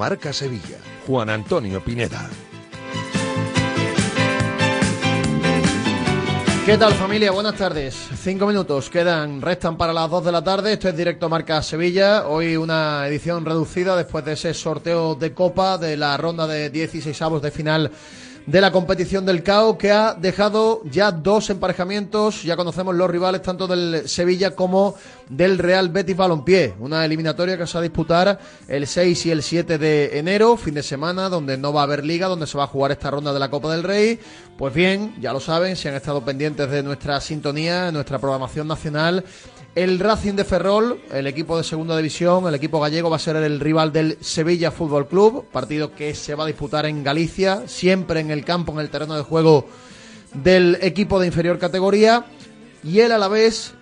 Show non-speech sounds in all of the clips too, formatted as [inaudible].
Marca Sevilla. Juan Antonio Pineda. ¿Qué tal familia? Buenas tardes. Cinco minutos quedan, restan para las dos de la tarde. Esto es Directo Marca Sevilla. Hoy una edición reducida después de ese sorteo de Copa de la ronda de 16 avos de final de la competición del CAO que ha dejado ya dos emparejamientos. Ya conocemos los rivales tanto del Sevilla como del Real Betis Balompié. Una eliminatoria que se va a disputar el 6 y el 7 de enero, fin de semana, donde no va a haber liga, donde se va a jugar esta ronda de la Copa del Rey. Pues bien, ya lo saben, si han estado pendientes de nuestra sintonía, nuestra programación nacional. El Racing de Ferrol, el equipo de segunda división, el equipo gallego va a ser el rival del Sevilla Fútbol Club, partido que se va a disputar en Galicia, siempre en el campo, en el terreno de juego del equipo de inferior categoría. Y él a la vez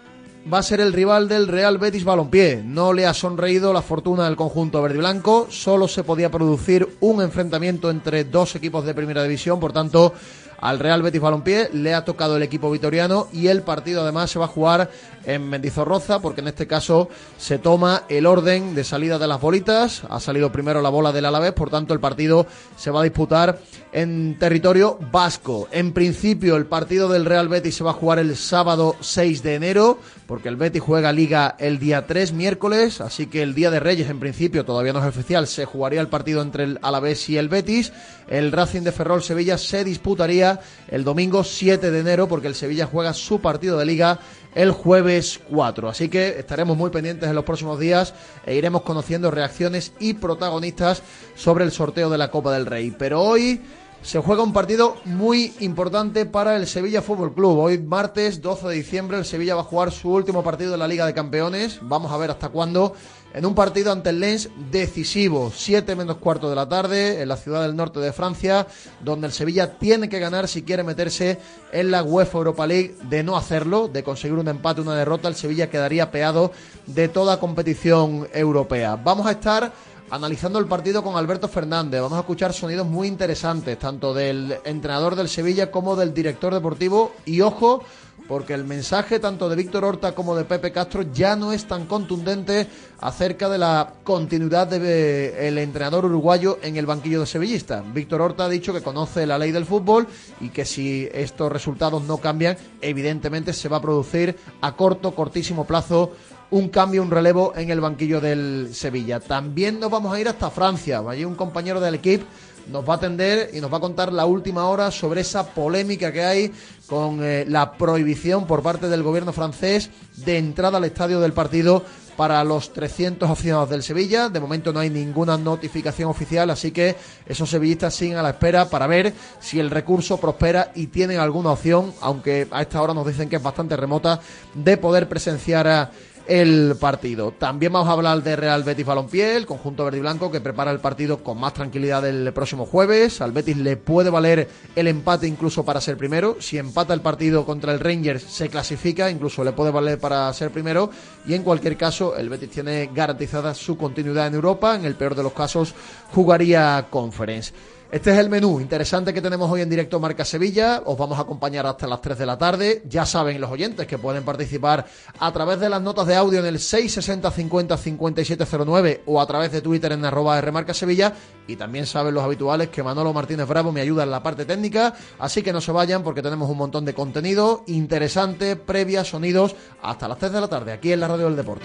va a ser el rival del Real Betis Balompié. No le ha sonreído la fortuna del conjunto verde y blanco, solo se podía producir un enfrentamiento entre dos equipos de primera división, por tanto al Real Betis Balompié, le ha tocado el equipo vitoriano y el partido además se va a jugar en Mendizorroza porque en este caso se toma el orden de salida de las bolitas, ha salido primero la bola del Alavés, por tanto el partido se va a disputar en territorio vasco. En principio el partido del Real Betis se va a jugar el sábado 6 de enero porque el Betis juega liga el día 3 miércoles, así que el día de Reyes en principio todavía no es oficial, se jugaría el partido entre el Alavés y el Betis. El Racing de Ferrol Sevilla se disputaría el domingo 7 de enero porque el Sevilla juega su partido de liga el jueves 4. Así que estaremos muy pendientes en los próximos días e iremos conociendo reacciones y protagonistas sobre el sorteo de la Copa del Rey. Pero hoy se juega un partido muy importante para el Sevilla Fútbol Club. Hoy martes 12 de diciembre el Sevilla va a jugar su último partido de la Liga de Campeones. Vamos a ver hasta cuándo. En un partido ante el Lens decisivo, 7 menos cuarto de la tarde, en la ciudad del norte de Francia, donde el Sevilla tiene que ganar si quiere meterse en la UEFA Europa League. De no hacerlo, de conseguir un empate, una derrota, el Sevilla quedaría peado de toda competición europea. Vamos a estar analizando el partido con Alberto Fernández. Vamos a escuchar sonidos muy interesantes, tanto del entrenador del Sevilla como del director deportivo. Y ojo, porque el mensaje tanto de Víctor Horta como de Pepe Castro ya no es tan contundente acerca de la continuidad del entrenador uruguayo en el banquillo de sevillista. Víctor Horta ha dicho que conoce la ley del fútbol y que si estos resultados no cambian, evidentemente se va a producir a corto, cortísimo plazo un cambio, un relevo en el banquillo del Sevilla. También nos vamos a ir hasta Francia. Allí un compañero del equipo nos va a atender y nos va a contar la última hora sobre esa polémica que hay con eh, la prohibición por parte del gobierno francés de entrada al estadio del partido para los 300 aficionados del Sevilla. De momento no hay ninguna notificación oficial, así que esos sevillistas siguen a la espera para ver si el recurso prospera y tienen alguna opción, aunque a esta hora nos dicen que es bastante remota, de poder presenciar a el partido. También vamos a hablar de Real Betis Balompié, el conjunto verde y blanco que prepara el partido con más tranquilidad el próximo jueves. Al Betis le puede valer el empate incluso para ser primero. Si empata el partido contra el Rangers se clasifica, incluso le puede valer para ser primero. Y en cualquier caso, el Betis tiene garantizada su continuidad en Europa. En el peor de los casos, jugaría Conference. Este es el menú interesante que tenemos hoy en directo Marca Sevilla. Os vamos a acompañar hasta las 3 de la tarde. Ya saben los oyentes que pueden participar a través de las notas de audio en el 660 50 5709 o a través de Twitter en arroba Rmarca Sevilla. Y también saben los habituales que Manolo Martínez Bravo me ayuda en la parte técnica. Así que no se vayan porque tenemos un montón de contenido interesante, previa, sonidos, hasta las 3 de la tarde aquí en la Radio del Deporte.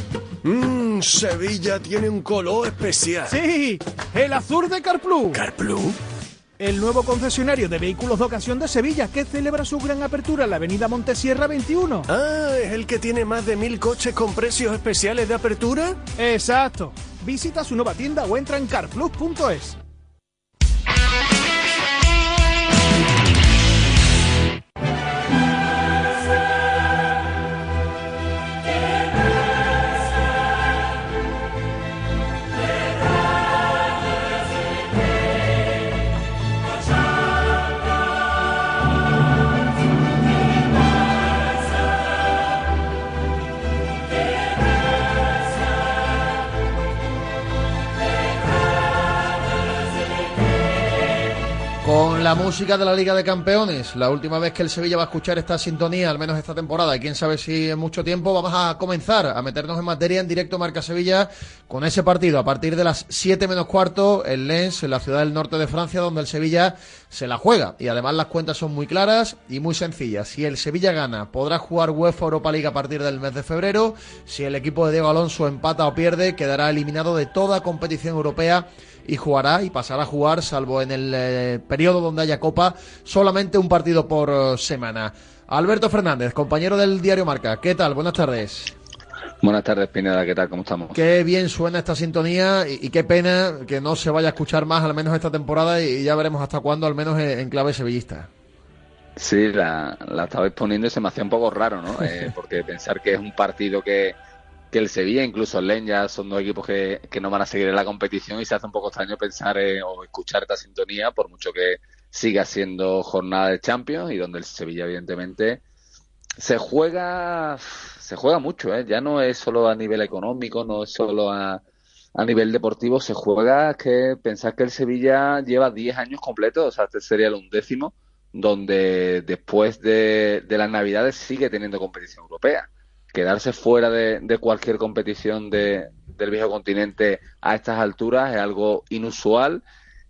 Mmm, Sevilla tiene un color especial. Sí, el azul de Carplus. ¿Carplus? El nuevo concesionario de vehículos de ocasión de Sevilla que celebra su gran apertura en la avenida Montesierra 21. Ah, ¿es el que tiene más de mil coches con precios especiales de apertura? Exacto. Visita su nueva tienda o entra en carplus.es. la música de la Liga de Campeones, la última vez que el Sevilla va a escuchar esta sintonía, al menos esta temporada, y quién sabe si en mucho tiempo, vamos a comenzar a meternos en materia en directo Marca Sevilla con ese partido a partir de las 7 menos cuarto en Lens, en la ciudad del norte de Francia, donde el Sevilla se la juega. Y además las cuentas son muy claras y muy sencillas. Si el Sevilla gana, podrá jugar UEFA Europa League a partir del mes de febrero. Si el equipo de Diego Alonso empata o pierde, quedará eliminado de toda competición europea y jugará y pasará a jugar, salvo en el eh, periodo donde haya Copa, solamente un partido por eh, semana. Alberto Fernández, compañero del diario Marca, ¿qué tal? Buenas tardes. Buenas tardes, Pineda, ¿qué tal? ¿Cómo estamos? Qué bien suena esta sintonía y, y qué pena que no se vaya a escuchar más, al menos esta temporada, y, y ya veremos hasta cuándo, al menos en, en clave sevillista. Sí, la, la estabais poniendo y se me hacía un poco raro, ¿no? [laughs] Eh, porque pensar que es un partido que, que el Sevilla, incluso el Len, ya son dos equipos que, no van a seguir en la competición y se hace un poco extraño pensar eh, o escuchar esta sintonía, por mucho que siga siendo jornada de Champions y donde el Sevilla, evidentemente, se juega, se juega mucho, ¿eh? Ya no es solo a nivel económico, no es solo a, nivel deportivo, se juega que pensar que el Sevilla lleva 10 años completos, o sea, este sería el undécimo, donde después de, de las Navidades sigue teniendo competición europea quedarse fuera de, de cualquier competición de, del viejo continente a estas alturas es algo inusual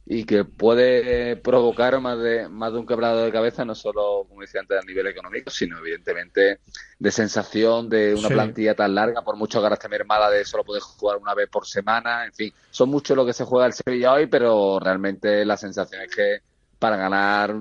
y que puede provocar más de, más de un quebrado de cabeza, no solo, como decía antes, a nivel económico, sino evidentemente de sensación de una Sí. plantilla tan larga, por mucho que ahora esté mermada de solo poder jugar una vez por semana, en fin, son mucho lo que se juega el Sevilla hoy, pero realmente la sensación es que para ganar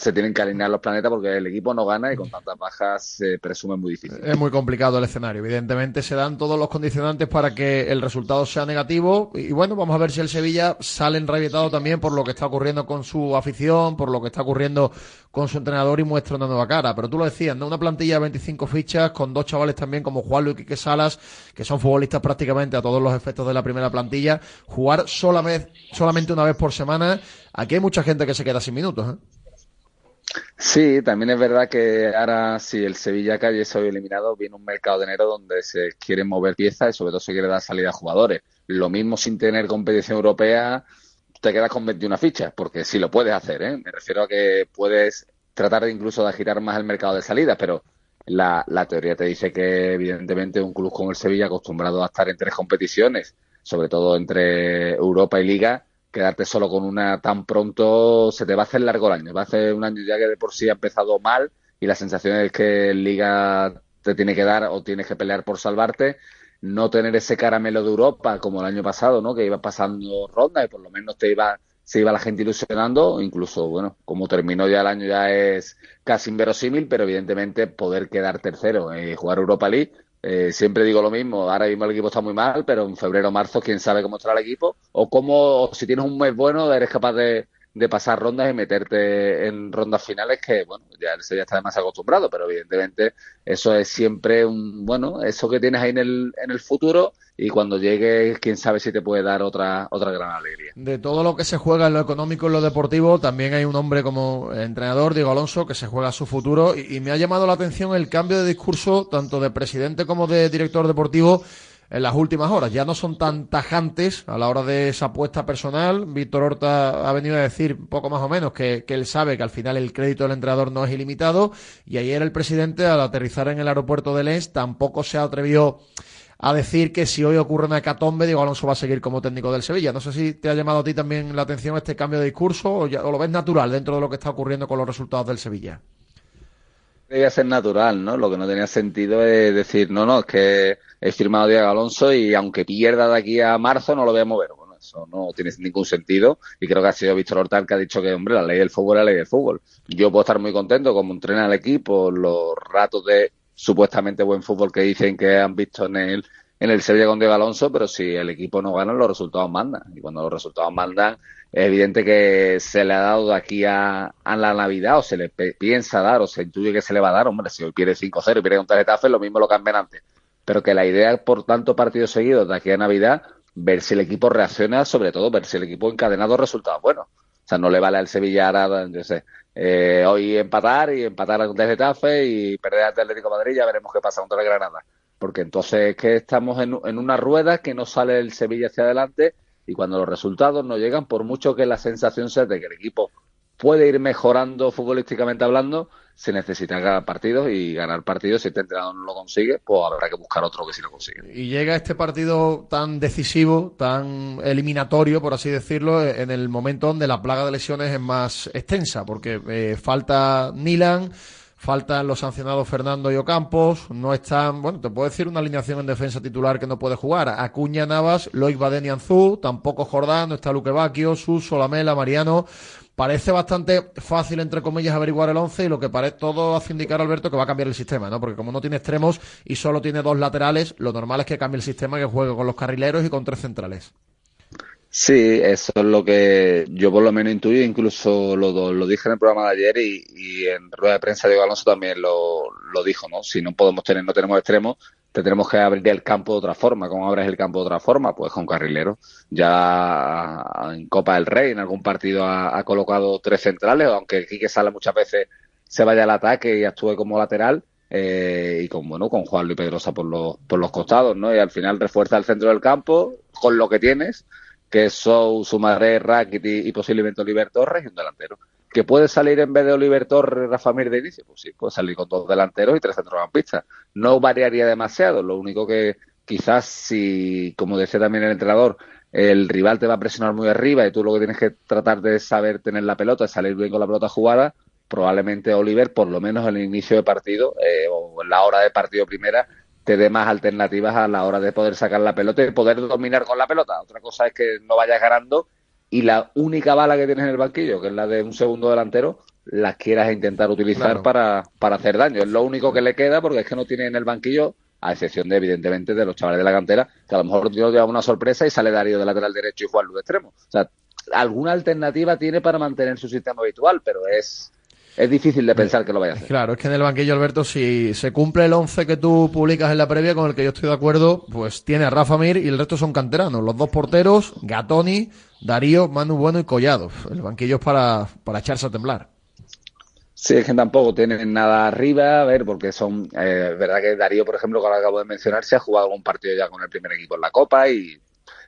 se tienen que alinear los planetas porque el equipo no gana y con tantas bajas se presume muy difícil. Es muy complicado el escenario. Evidentemente se dan todos los condicionantes para que el resultado sea negativo. Y bueno, vamos a ver si el Sevilla sale enrabietado también por lo que está ocurriendo con su afición, por lo que está ocurriendo con su entrenador y muestra una nueva cara. Pero tú lo decías, ¿no? Una plantilla de 25 fichas con dos chavales también como Juan Luis Quique Salas, que son futbolistas prácticamente a todos los efectos de la primera plantilla. Jugar solamente, solamente una vez por semana. Aquí hay mucha gente que se queda sin minutos, ¿eh? Sí, también es verdad que ahora si el Sevilla cae hoy eliminado, viene un mercado de enero donde se quieren mover piezas y sobre todo se quiere dar salida a jugadores. Lo mismo sin tener competición europea, te quedas con 21 fichas, porque sí lo puedes hacer, ¿eh? Me refiero a que puedes tratar de incluso de agitar más el mercado de salidas, pero la, la teoría te dice que evidentemente un club como el Sevilla, acostumbrado a estar en tres competiciones, sobre todo entre Europa y Liga, quedarte solo con una tan pronto se te va a hacer largo el año. Va a hacer un año ya que de por sí ha empezado mal y la sensación es que Liga te tiene que dar o tienes que pelear por salvarte. No tener ese caramelo de Europa como el año pasado, ¿no? Que iba pasando ronda y por lo menos te iba, se iba la gente ilusionando. Incluso, bueno, como terminó ya el año ya es casi inverosímil, pero evidentemente poder quedar tercero y jugar Europa League eh, siempre digo lo mismo, ahora mismo el equipo está muy mal, pero en febrero o marzo quién sabe cómo estará el equipo o cómo, o si tienes un mes bueno, eres capaz de, de pasar rondas y meterte en rondas finales que, bueno, ya el Sevilla está más acostumbrado, pero evidentemente eso es siempre un, bueno, eso que tienes ahí en el, en el futuro y cuando llegue, quién sabe si te puede dar otra, otra gran alegría. De todo lo que se juega en lo económico en lo deportivo, también hay un hombre como entrenador, Diego Alonso, que se juega su futuro y me ha llamado la atención el cambio de discurso, tanto de presidente como de director deportivo, en las últimas horas. Ya no son tan tajantes a la hora de esa apuesta personal. Víctor Horta ha venido a decir poco más o menos que, él sabe que al final el crédito del entrenador no es ilimitado. Y ayer el presidente, al aterrizar en el aeropuerto de Lens, tampoco se atrevió a decir que si hoy ocurre una hecatombe, Diego Alonso va a seguir como técnico del Sevilla. No sé si te ha llamado a ti también la atención este cambio de discurso o, o lo ves natural dentro de lo que está ocurriendo con los resultados del Sevilla. Debía ser natural, ¿no? Lo que no tenía sentido es decir, no, no, es que he firmado Diego Alonso y aunque pierda de aquí a marzo no lo voy a mover. Bueno, eso no tiene ningún sentido y creo que ha sido Víctor Hortal que ha dicho que, hombre, la ley del fútbol es la ley del fútbol. Yo puedo estar muy contento como entrena al equipo, los ratos de supuestamente buen fútbol que dicen que han visto en el, en el Sevilla con Diego Alonso, pero si el equipo no gana, los resultados mandan. Y cuando los resultados mandan, es evidente que se le ha dado de aquí a, la Navidad, o se le piensa dar, o se intuye que se le va a dar. Hombre, si hoy pierde 5-0 y pierde un tarjetazo, lo mismo lo cambian antes. Pero que la idea, por tanto partidos seguidos de aquí a Navidad, ver si el equipo reacciona, sobre todo ver si el equipo encadenado resultados buenos. O sea, no le vale al Sevilla ahora, yo eh, hoy empatar y empatar con Getafe y perder al Atlético de Madrid, ya veremos qué pasa contra el Granada porque entonces es que estamos en, en, una rueda que no sale el Sevilla hacia adelante y cuando los resultados no llegan, por mucho que la sensación sea de que el equipo puede ir mejorando futbolísticamente hablando, se necesita ganar partidos y ganar partidos si este entrenador no lo consigue, pues habrá que buscar otro que sí lo consiga. Y llega este partido tan decisivo, tan eliminatorio, por así decirlo, en el momento donde la plaga de lesiones es más extensa, porque eh, falta Nilan, Faltan los sancionados Fernando y Ocampos. No están, bueno, te puedo decir una alineación en defensa titular que no puede jugar. Acuña Navas, Loic Baden y Anzú, tampoco Jordán, no está Luque Bacchio, Sus, Solamela, Mariano. Parece bastante fácil, entre comillas, averiguar el once y lo que parece todo hace indicar, Alberto, que va a cambiar el sistema, ¿no? Porque como no tiene extremos y solo tiene dos laterales, lo normal es que cambie el sistema, que juegue con los carrileros y con tres centrales. Sí, eso es lo que yo por lo menos intuí, incluso lo, lo dije en el programa de ayer y, en rueda de prensa Diego Alonso también lo, lo, dijo, ¿no? Si no podemos tener, no tenemos extremos, te tenemos que abrir el campo de otra forma. ¿Cómo abres el campo de otra forma? Pues con carrilero. Ya en Copa del Rey, en algún partido ha, colocado tres centrales, aunque Quique Sala muchas veces se vaya al ataque y actúe como lateral. Eh, y con bueno con Juan Luis Pedrosa por los, por los costados, ¿no? Y al final refuerza el centro del campo con lo que tienes que son Sumaré, Rakitic y posiblemente Oliver Torres y un delantero. ¿Que puede salir en vez de Oliver Torres Rafa Mir de inicio? Pues sí, puede salir con dos delanteros y tres centrocampistas. No variaría demasiado, lo único que quizás si, como decía también el entrenador, el rival te va a presionar muy arriba y tú lo que tienes que tratar de saber tener la pelota, salir bien con la pelota jugada, probablemente Oliver, por lo menos en el inicio de partido eh, o en la hora de partido primera, te dé más alternativas a la hora de poder sacar la pelota y poder dominar con la pelota. Otra cosa es que no vayas ganando y la única bala que tienes en el banquillo, que es la de un segundo delantero, la quieras intentar utilizar para, para hacer daño. Es lo único que le queda porque es que no tiene en el banquillo, a excepción de, evidentemente, de los chavales de la cantera, que a lo mejor Dios lleva una sorpresa y sale Darío de lateral derecho y Juan de extremo. O sea, alguna alternativa tiene para mantener su sistema habitual, pero es es difícil de pensar que lo vaya a hacer. Claro, es que en el banquillo, Alberto, si se cumple el 11 que tú publicas en la previa, con el que yo estoy de acuerdo, pues tiene a Rafa Mir y el resto son canteranos. Los dos porteros, Gatoni, Darío, Manu Bueno y Collado. El banquillo es para, para echarse a temblar. Sí, es que tampoco tienen nada arriba, a ver, porque son, eh, verdad que Darío, por ejemplo, como acabo de mencionar, se ha jugado algún partido ya con el primer equipo en la Copa y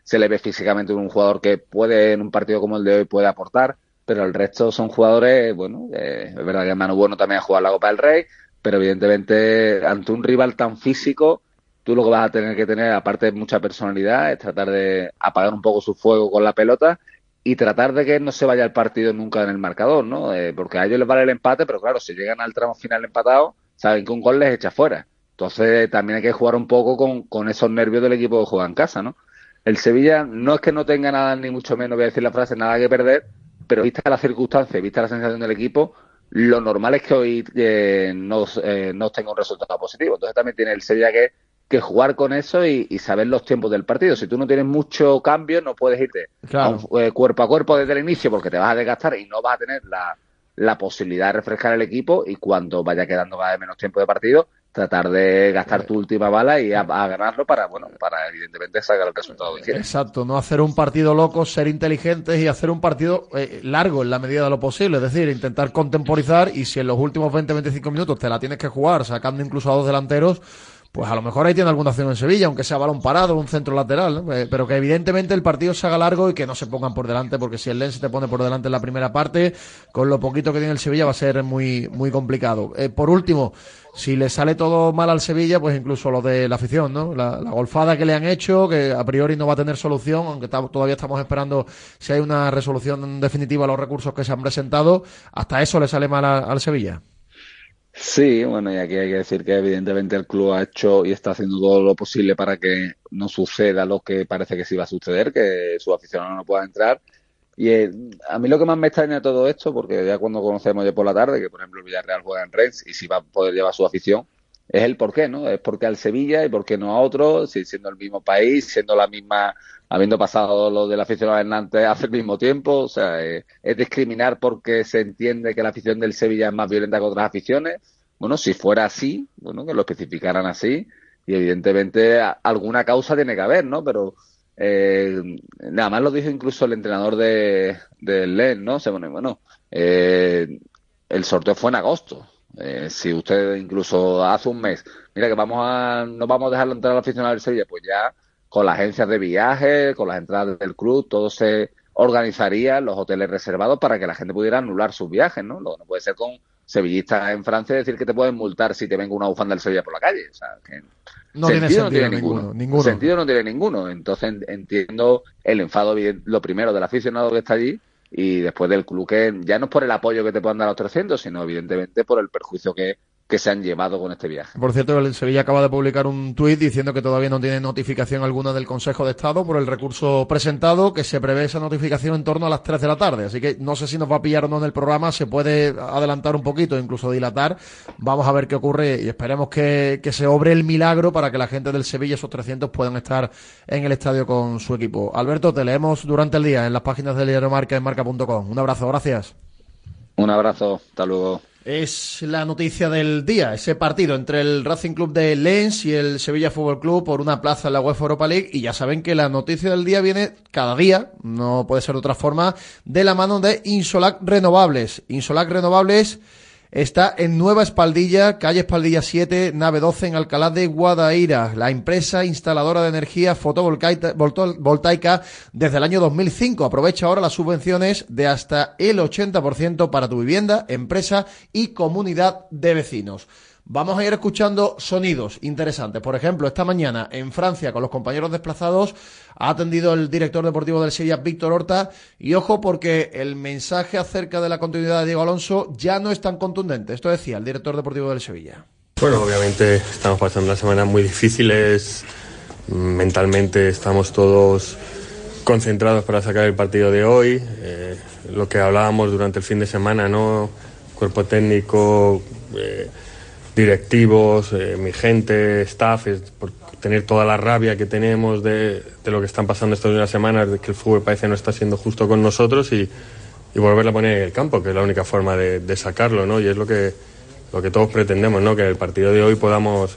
se le ve físicamente un jugador que puede, en un partido como el de hoy, puede aportar pero el resto son jugadores, bueno, es verdad que Manu Bueno también ha jugado la Copa del Rey, pero evidentemente ante un rival tan físico, tú lo que vas a tener que tener, aparte de mucha personalidad, es tratar de apagar un poco su fuego con la pelota y tratar de que no se vaya el partido nunca en el marcador, ¿no? Eh, porque a ellos les vale el empate, pero claro, si llegan al tramo final empatado, saben que un gol les echa fuera. Entonces también hay que jugar un poco con, con esos nervios del equipo que juega en casa, ¿no? El Sevilla no es que no tenga nada, ni mucho menos, voy a decir la frase, nada que perder, pero vista la circunstancia, vista la sensación del equipo, lo normal es que hoy eh, no, eh, no tenga un resultado positivo. Entonces también tiene el Sevilla que, que jugar con eso y, saber los tiempos del partido. Si tú no tienes mucho cambio, no puedes irte eh, cuerpo a cuerpo desde el inicio porque te vas a desgastar y no vas a tener la, la posibilidad de refrescar el equipo y cuando vaya quedando cada vez menos tiempo de partido, tratar de gastar tu última bala y a, ganarlo para, bueno, para evidentemente sacar el resultado que quieres. Exacto, no hacer un partido loco, ser inteligentes y hacer un partido eh, largo en la medida de lo posible, es decir, intentar contemporizar y si en los últimos 20-25 minutos te la tienes que jugar sacando incluso a dos delanteros, pues a lo mejor ahí tiene alguna acción en Sevilla, aunque sea balón parado, un centro lateral, eh, pero que evidentemente el partido se haga largo y que no se pongan por delante, porque si el Lens se te pone por delante en la primera parte, con lo poquito que tiene el Sevilla va a ser muy, muy complicado. Eh, por último, si le sale todo mal al Sevilla, pues incluso lo de la afición, ¿no? La, golfada que le han hecho, que a priori no va a tener solución, aunque todavía estamos esperando si hay una resolución definitiva a los recursos que se han presentado, hasta eso le sale mal al Sevilla. Sí, bueno, y aquí hay que decir que evidentemente el club ha hecho y está haciendo todo lo posible para que no suceda lo que parece que sí va a suceder, que su aficionado no pueda entrar. Y eh, a mí lo que más me extraña de todo esto, porque ya cuando conocemos ya por la tarde, que por ejemplo el Villarreal juega en Rennes y si va a poder llevar su afición, es el por qué, ¿no? Es porque al Sevilla y por qué no a otro, si siendo el mismo país, siendo la misma, habiendo pasado lo del aficionado Hernández hace el mismo tiempo, o sea, es, discriminar porque se entiende que la afición del Sevilla es más violenta que otras aficiones. Bueno, si fuera así, bueno, que lo especificaran así, y evidentemente alguna causa tiene que haber, ¿no? Pero eh, nada más lo dijo incluso el entrenador de, del LEN, ¿no? Se bueno, bueno eh, el sorteo fue en agosto, eh, si usted incluso hace un mes, mira que vamos a, no vamos a dejarlo entrar al aficionado del Sevilla, pues ya con las agencias de viaje, con las entradas del club, todo se organizaría, los hoteles reservados para que la gente pudiera anular sus viajes, ¿no? no puede ser con sevillistas en Francia decir que te pueden multar si te venga una bufanda del Sevilla por la calle. O sea, que no tiene sentido no tiene ninguno, ninguno. Sentido no tiene ninguno. Entonces entiendo el enfado, lo primero del aficionado que está allí, y después del club que ya no es por el apoyo que te puedan dar a los 300, sino evidentemente por el perjuicio que, que se han llevado con este viaje. Por cierto, el Sevilla acaba de publicar un tuit diciendo que todavía no tiene notificación alguna del Consejo de Estado por el recurso presentado, que se prevé esa notificación en torno a las 3 de la tarde. Así que no sé si nos va a pillar o no en el programa, se puede adelantar un poquito, incluso dilatar. Vamos a ver qué ocurre y esperemos que, que se obre el milagro para que la gente del Sevilla, esos 300, puedan estar en el estadio con su equipo. Alberto, te leemos durante el día en las páginas del diario Marca en marca.com. Un abrazo, gracias. Un abrazo, hasta luego. Es la noticia del día, ese partido entre el Racing Club de Lens y el Sevilla Fútbol Club por una plaza en la UEFA Europa League. Y ya saben que la noticia del día viene cada día, no puede ser de otra forma, de la mano de Insolac Renovables. Insolac Renovables está en Nueva Espaldilla, calle Espaldilla 7, nave 12 en Alcalá de Guadaira, la empresa instaladora de energía fotovoltaica desde el año 2005. Aprovecha ahora las subvenciones de hasta el 80% para tu vivienda, empresa y comunidad de vecinos. Vamos a ir escuchando sonidos interesantes. Por ejemplo, esta mañana en Francia, con los compañeros desplazados, ha atendido el director deportivo del Sevilla, Víctor Horta. Y ojo, porque el mensaje acerca de la continuidad de Diego Alonso ya no es tan contundente. Esto decía el director deportivo del Sevilla. Bueno, obviamente estamos pasando unas semanas muy difíciles. Mentalmente estamos todos concentrados para sacar el partido de hoy. Eh, lo que hablábamos durante el fin de semana, ¿no? Cuerpo técnico. Eh, directivos, eh, mi gente, staff, por tener toda la rabia que tenemos de, lo que están pasando estas últimas semanas, de que el fútbol parece no está siendo justo con nosotros y, y volverla a poner en el campo, que es la única forma de, sacarlo, ¿no? Y es lo que, lo que todos pretendemos, ¿no? Que en el partido de hoy podamos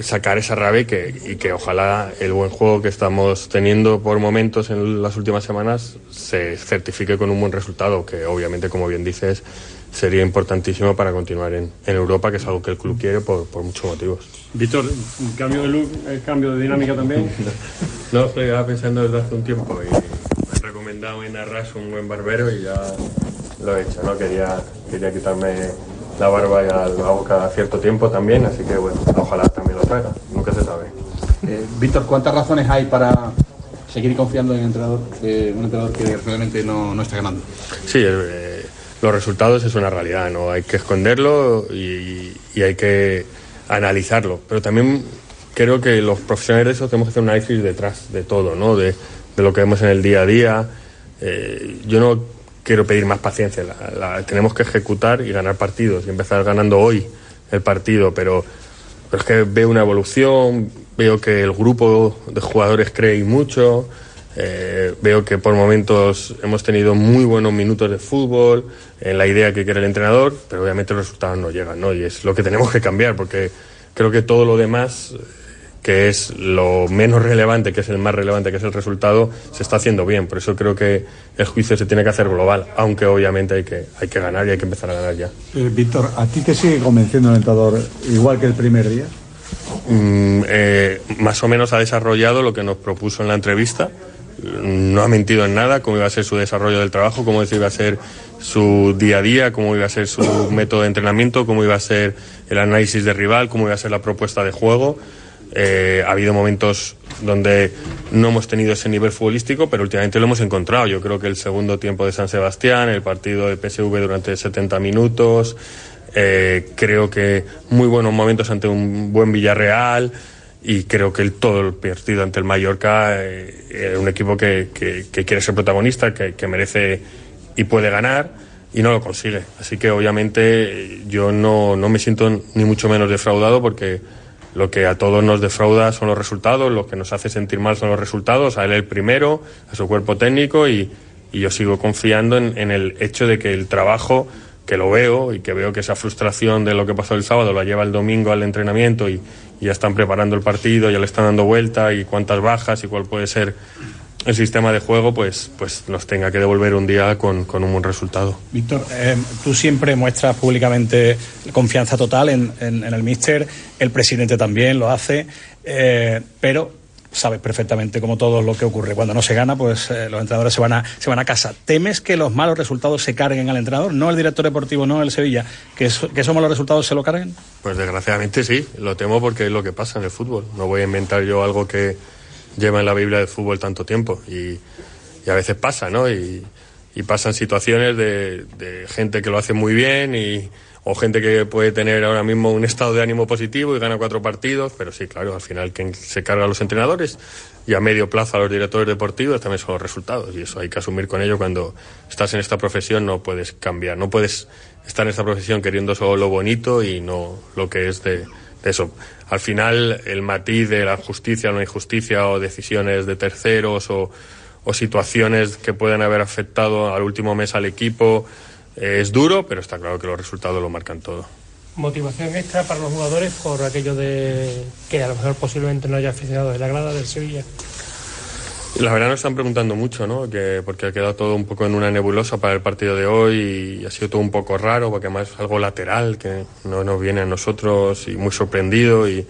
sacar esa rabia y que, y que ojalá el buen juego que estamos teniendo por momentos en las últimas semanas se certifique con un buen resultado, que obviamente, como bien dices, sería importantísimo para continuar en, Europa, que es algo que el club quiere por, muchos motivos. Víctor, cambio de look, cambio de dinámica también? [laughs] no, estoy pensando desde hace un tiempo y me he recomendado en Arras un buen barbero y ya lo he hecho, ¿no? Quería, quería quitarme la barba y la boca a cierto tiempo también, así que bueno, ojalá también lo traiga, nunca se sabe. Eh, Víctor, ¿cuántas razones hay para seguir confiando en un entrenador, un entrenador que realmente no, no está ganando? Sí, eh, los resultados es una realidad, no hay que esconderlo y, hay que analizarlo. Pero también creo que los profesionales de eso tenemos que hacer un análisis detrás de todo, ¿no? de, lo que vemos en el día a día. Eh, yo no quiero pedir más paciencia, tenemos que ejecutar y ganar partidos y empezar ganando hoy el partido, pero pero es que veo una evolución, veo que el grupo de jugadores cree mucho, eh, veo que por momentos hemos tenido muy buenos minutos de fútbol, en la idea que quiere el entrenador, pero obviamente los resultados no llegan, ¿no? Y es lo que tenemos que cambiar, porque creo que todo lo demás, que es lo menos relevante, que es el más relevante, que es el resultado, se está haciendo bien. Por eso creo que el juicio se tiene que hacer global, aunque obviamente hay que, hay que ganar y hay que empezar a ganar ya. Eh, Víctor, ¿a ti te sigue convenciendo el entrenador igual que el primer día? Mm, eh, más o menos ha desarrollado lo que nos propuso en la entrevista no ha mentido en nada, cómo iba a ser su desarrollo del trabajo, cómo iba a ser su día a día, cómo iba a ser su [coughs] método de entrenamiento, cómo iba a ser el análisis de rival, cómo iba a ser la propuesta de juego. Eh, ha habido momentos donde no hemos tenido ese nivel futbolístico, pero últimamente lo hemos encontrado. Yo creo que el segundo tiempo de San Sebastián, el partido de PSV durante 70 minutos, eh, creo que muy buenos momentos ante un buen Villarreal y creo que el, todo el partido ante el Mallorca es eh, un equipo que, quiere ser protagonista, que, merece y puede ganar y no lo consigue. Así que obviamente yo no, no, me siento ni mucho menos defraudado porque lo que a todos nos defrauda son los resultados, lo que nos hace sentir mal son los resultados, a él el primero, a su cuerpo técnico y, yo sigo confiando en, en el hecho de que el trabajo que lo veo y que veo que esa frustración de lo que pasó el sábado la lleva el domingo al entrenamiento y, ya están preparando el partido, ya le están dando vuelta y cuántas bajas y cuál puede ser el sistema de juego, pues, pues nos tenga que devolver un día con, un buen resultado. Víctor, eh, tú siempre muestras públicamente confianza total en, el míster, el presidente también lo hace, eh, pero sabes perfectamente como todo lo que ocurre. Cuando no se gana, pues eh, los entrenadores se van, a, se van a casa. ¿Temes que los malos resultados se carguen al entrenador? No el director deportivo, no el Sevilla. ¿Que, que esos malos resultados se lo carguen? Pues desgraciadamente sí, lo temo porque es lo que pasa en el fútbol. No voy a inventar yo algo que lleva en la Biblia del fútbol tanto tiempo. Y, a veces pasa, ¿no? Y, pasan situaciones de, de gente que lo hace muy bien y o gente que puede tener ahora mismo un estado de ánimo positivo y gana cuatro partidos, pero sí, claro, al final quien se carga a los entrenadores y a medio plazo a los directores deportivos también son los resultados y eso hay que asumir con ello cuando estás en esta profesión no puedes cambiar, no puedes estar en esta profesión queriendo solo lo bonito y no lo que es de, eso. Al final el matiz de la justicia o la injusticia o decisiones de terceros o, o situaciones que pueden haber afectado al último mes al equipo es duro, pero está claro que los resultados lo marcan todo. Motivación extra para los jugadores por aquello de que a lo mejor posiblemente no haya aficionado de la grada del Sevilla. La verdad nos están preguntando mucho, ¿no? Que, porque ha quedado todo un poco en una nebulosa para el partido de hoy y ha sido todo un poco raro, porque además es algo lateral que no nos viene a nosotros y muy sorprendido y,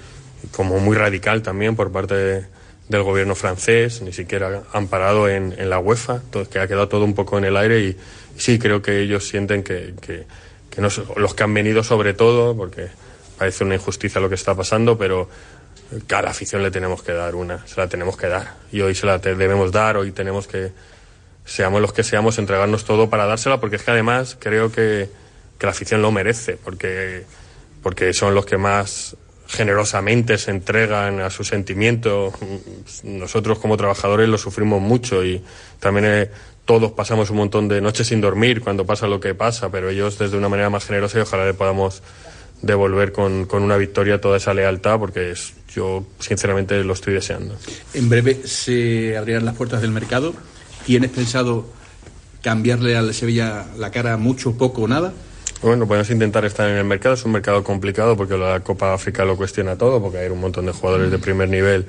como muy radical también por parte del gobierno francés, ni siquiera han parado en, la UEFA, todo, que ha quedado todo un poco en el aire y, sí creo que ellos sienten que, que, no, los que han venido sobre todo, porque parece una injusticia lo que está pasando, pero a la afición le tenemos que dar una, se la tenemos que dar. Y hoy se la debemos dar, hoy tenemos que, seamos los que seamos, entregarnos todo para dársela, porque es que además creo que, que la afición lo merece, porque, porque son los que más generosamente se entregan a su sentimiento. Nosotros como trabajadores lo sufrimos mucho y también todos pasamos un montón de noches sin dormir cuando pasa lo que pasa, pero ellos desde una manera más generosa y ojalá le podamos devolver con, con una victoria toda esa lealtad porque es, yo sinceramente lo estoy deseando. En breve se abrirán las puertas del mercado. ¿Tienes pensado cambiarle al Sevilla la cara mucho, poco o nada? Bueno, podemos intentar estar en el mercado. Es un mercado complicado porque la Copa África lo cuestiona todo, porque hay un montón de jugadores de primer nivel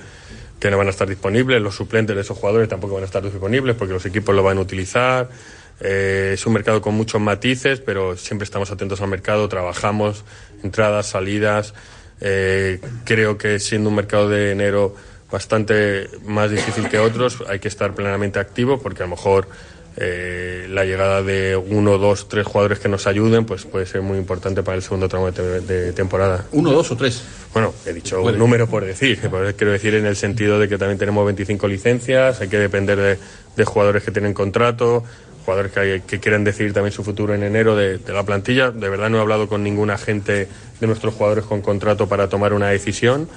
que no van a estar disponibles, los suplentes de esos jugadores tampoco van a estar disponibles porque los equipos lo van a utilizar. Eh, es un mercado con muchos matices, pero siempre estamos atentos al mercado, trabajamos, entradas, salidas. Eh, creo que siendo un mercado de enero bastante más difícil que otros, hay que estar plenamente activo porque a lo mejor eh, la llegada de uno, dos, tres jugadores que nos ayuden, pues puede ser muy importante para el segundo tramo de, temporada. ¿Uno, dos o tres? Bueno, he dicho un número por decir, [laughs] quiero decir en el sentido de que también tenemos 25 licencias, hay que depender de, jugadores que tienen contrato, jugadores que, que, quieren decidir también su futuro en enero de, la plantilla. De verdad no he hablado con ningún agente de nuestros jugadores con contrato para tomar una decisión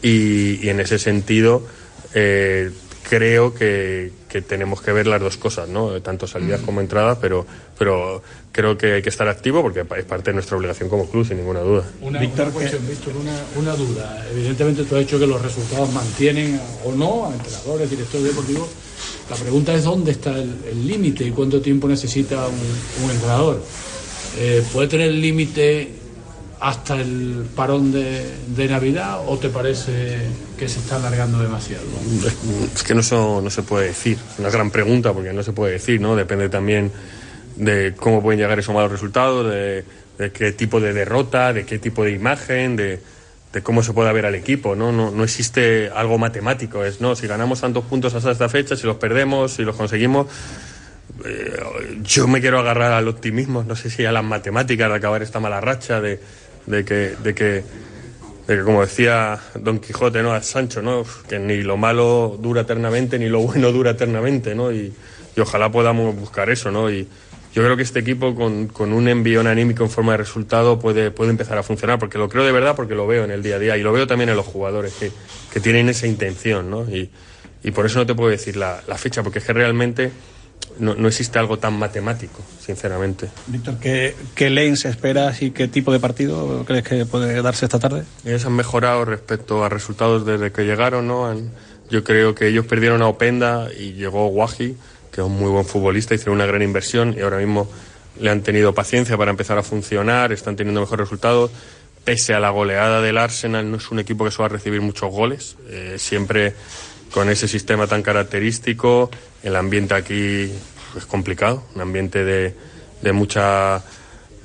y, en ese sentido eh, creo que, que tenemos que ver las dos cosas, ¿no? Tanto salidas como entradas, pero, pero creo que hay que estar activo porque es parte de nuestra obligación como club, sin ninguna duda. Una, Víctor, una cuestión, Víctor, una, una, duda. Evidentemente tú has dicho que los resultados mantienen o no a entrenadores, directores deportivos. La pregunta es dónde está el límite y cuánto tiempo necesita un, un entrenador. Eh, ¿Puede tener el límite hasta el parón de, de, Navidad o te parece que se está alargando demasiado? Es que no, no se puede decir. Es una gran pregunta porque no se puede decir, ¿no? Depende también de cómo pueden llegar esos malos resultados, de, qué tipo de derrota, de qué tipo de imagen, de, de cómo se puede ver al equipo, ¿no? ¿no? No existe algo matemático, es, ¿no? Si ganamos tantos puntos hasta esta fecha, si los perdemos, si los conseguimos, eh, yo me quiero agarrar al optimismo, no sé si a las matemáticas de acabar esta mala racha, de, de que, de que, de que como decía Don Quijote, ¿no? A Sancho, ¿no? Que ni lo malo dura eternamente, ni lo bueno dura eternamente, ¿no? Y, y ojalá podamos buscar eso, ¿no? Y yo creo que este equipo con, con, un envión anímico en forma de resultado puede, puede empezar a funcionar, porque lo creo de verdad, porque lo veo en el día a día y lo veo también en los jugadores que, que tienen esa intención, ¿no? Y, y por eso no te puedo decir la, la fecha, porque es que realmente no, no, existe algo tan matemático, sinceramente. Víctor, ¿qué, qué lens esperas y qué tipo de partido crees que puede darse esta tarde? Ellos han mejorado respecto a resultados desde que llegaron, ¿no? Han, yo creo que ellos perdieron a Openda y llegó Guaji, que es un muy buen futbolista, hicieron una gran inversión y ahora mismo le han tenido paciencia para empezar a funcionar, están teniendo mejores resultados. Pese a la goleada del Arsenal, no es un equipo que suele recibir muchos goles. Eh, siempre con ese sistema tan característico, el ambiente aquí es complicado, un ambiente de, de mucha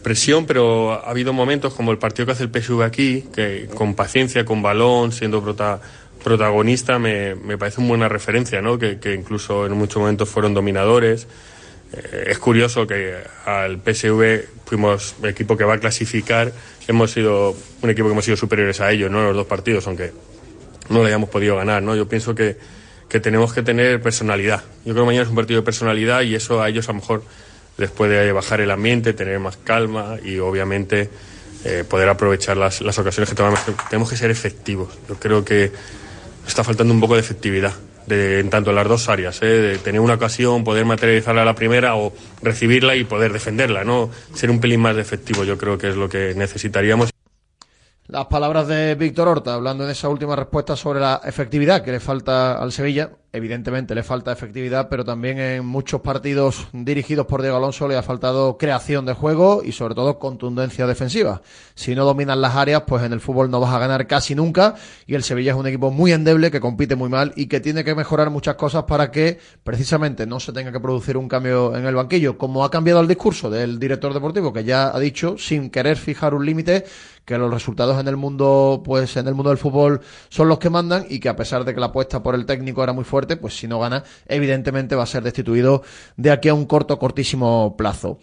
presión, pero ha habido momentos como el partido que hace el PSV aquí, que con paciencia, con balón, siendo prota, protagonista, me, me, parece una buena referencia, ¿no? que, que incluso en muchos momentos fueron dominadores. Eh, es curioso que al PSV fuimos equipo que va a clasificar, hemos sido un equipo que hemos sido superiores a ellos, ¿no? En los dos partidos, aunque no le hayamos podido ganar, ¿no? Yo pienso que, que tenemos que tener personalidad. Yo creo que mañana es un partido de personalidad y eso a ellos a lo mejor les puede bajar el ambiente, tener más calma y obviamente eh, poder aprovechar las, las ocasiones que tenemos. Tenemos que ser efectivos. Yo creo que está faltando un poco de efectividad. De, en tanto en las dos áreas, ¿eh? de tener una ocasión, poder materializarla a la primera o recibirla y poder defenderla, ¿no? Ser un pelín más de efectivo, yo creo que es lo que necesitaríamos. Las palabras de Víctor Horta, hablando en esa última respuesta sobre la efectividad que le falta al Sevilla. Evidentemente le falta efectividad, pero también en muchos partidos dirigidos por Diego Alonso le ha faltado creación de juego y sobre todo contundencia defensiva. Si no dominan las áreas, pues en el fútbol no vas a ganar casi nunca y el Sevilla es un equipo muy endeble que compite muy mal y que tiene que mejorar muchas cosas para que precisamente no se tenga que producir un cambio en el banquillo, como ha cambiado el discurso del director deportivo que ya ha dicho, sin querer fijar un límite, que los resultados en el mundo, pues en el mundo del fútbol son los que mandan y que a pesar de que la apuesta por el técnico era muy fuerte, pues si no gana, evidentemente va a ser destituido de aquí a un corto, cortísimo plazo.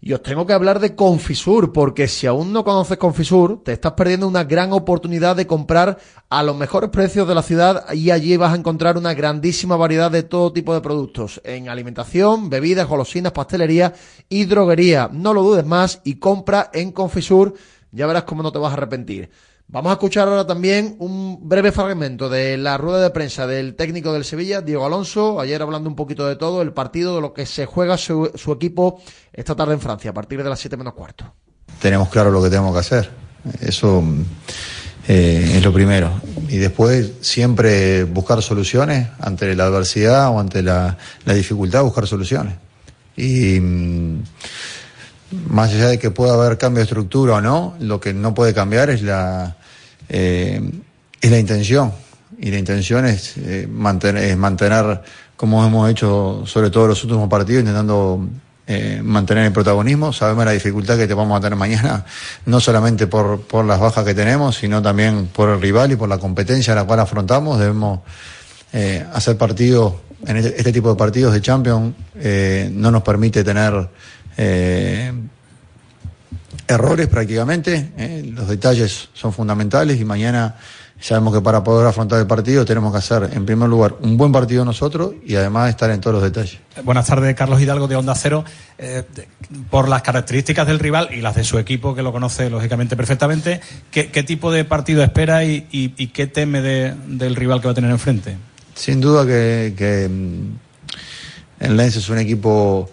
Y os tengo que hablar de Confisur, porque si aún no conoces Confisur, te estás perdiendo una gran oportunidad de comprar a los mejores precios de la ciudad y allí vas a encontrar una grandísima variedad de todo tipo de productos, en alimentación, bebidas, golosinas, pastelería y droguería. No lo dudes más y compra en Confisur ya verás cómo no te vas a arrepentir. Vamos a escuchar ahora también un breve fragmento de la rueda de prensa del técnico del Sevilla, Diego Alonso, ayer hablando un poquito de todo, el partido, de lo que se juega su, equipo esta tarde en Francia, a partir de las 7 menos cuarto. Tenemos claro lo que tenemos que hacer. Eso eh, es lo primero. Y después siempre buscar soluciones ante la adversidad o ante la, la dificultad, buscar soluciones. Y más allá de que pueda haber cambio de estructura o no, lo que no puede cambiar es la, eh, es la intención. Y la intención es, eh, mantener, mantener, como hemos hecho sobre todo los últimos partidos, intentando eh, mantener el protagonismo. Sabemos la dificultad que te vamos a tener mañana, [laughs] no solamente por, por las bajas que tenemos, sino también por el rival y por la competencia a la cual afrontamos. Debemos eh, hacer partidos, en este, este, tipo de partidos de Champions, no nos permite tener eh, errores prácticamente, eh, los detalles son fundamentales y mañana sabemos que para poder afrontar el partido tenemos que hacer en primer lugar un buen partido nosotros y además estar en todos los detalles. Buenas tardes, Carlos Hidalgo de Onda Cero. Eh, por las características del rival y las de su equipo, que lo conoce lógicamente perfectamente, ¿qué, qué tipo de partido espera y, y, y qué teme de, del rival que va a tener enfrente? Sin duda que, que El Lens es un equipo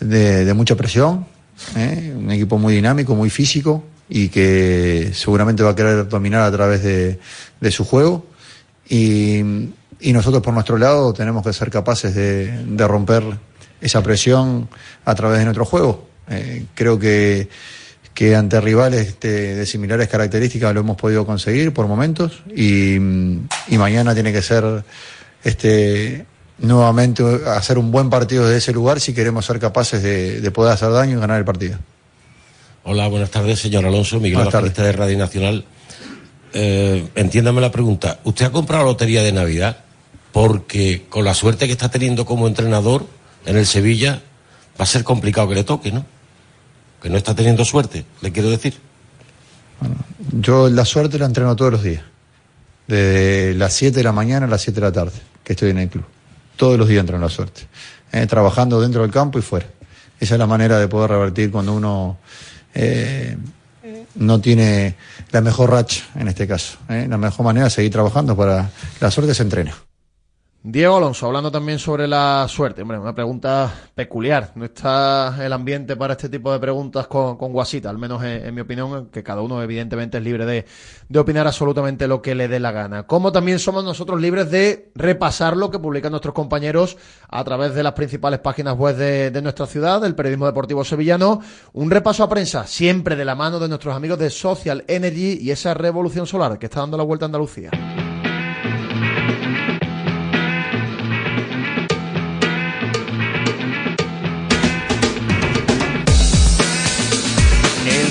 de, mucha presión, ¿eh? un equipo muy dinámico, muy físico y que seguramente va a querer dominar a través de, su juego. Y, nosotros por nuestro lado tenemos que ser capaces de, romper esa presión a través de nuestro juego. Eh, creo que, que ante rivales de, similares características lo hemos podido conseguir por momentos y, y mañana tiene que ser este nuevamente hacer un buen partido desde ese lugar si queremos ser capaces de, poder hacer daño y ganar el partido. Hola, buenas tardes, señor Alonso, Miguel Evangelista de Radio Nacional. Eh, entiéndame la pregunta. ¿Usted ha comprado la lotería de Navidad? Porque con la suerte que está teniendo como entrenador en el Sevilla, va a ser complicado que le toque, ¿no? Que no está teniendo suerte, le quiero decir. yo la suerte la entreno todos los días. De las 7 de la mañana a las 7 de la tarde, que estoy en el club todos los días entran la suerte, eh, trabajando dentro del campo y fuera. Esa es la manera de poder revertir cuando uno eh, no tiene la mejor racha, en este caso. Eh. La mejor manera es seguir trabajando para la suerte se entrena. Diego Alonso, hablando también sobre la suerte. Hombre, una pregunta peculiar. No está el ambiente para este tipo de preguntas con, Guasita, al menos en, mi opinión, que cada uno evidentemente es libre de, opinar absolutamente lo que le dé la gana. Como también somos nosotros libres de repasar lo que publican nuestros compañeros a través de las principales páginas web de, de nuestra ciudad, del periodismo deportivo sevillano. Un repaso a prensa, siempre de la mano de nuestros amigos de Social Energy y esa revolución solar que está dando la vuelta a Andalucía.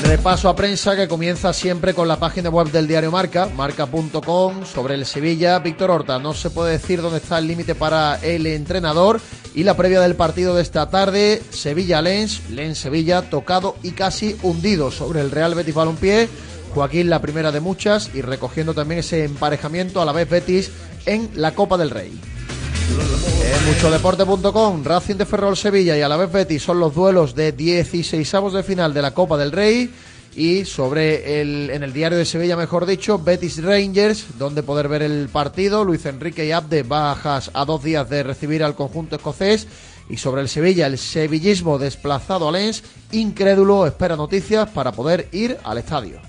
Repaso a prensa que comienza siempre con la página web del diario Marca, marca.com, sobre el Sevilla. Víctor Horta, no se puede decir dónde está el límite para el entrenador. Y la previa del partido de esta tarde, Sevilla-Lens, Lens-Sevilla, tocado y casi hundido sobre el Real Betis Balompié. Joaquín la primera de muchas y recogiendo también ese emparejamiento a la vez Betis en la Copa del Rey. En muchodeporte.com, Racing de Ferrol Sevilla y a la vez Betis son los duelos de 16 de final de la Copa del Rey. Y sobre el, en el diario de Sevilla, mejor dicho, Betis Rangers, donde poder ver el partido. Luis Enrique y Abde bajas a dos días de recibir al conjunto escocés. Y sobre el Sevilla, el sevillismo desplazado a Lens, incrédulo, espera noticias para poder ir al estadio.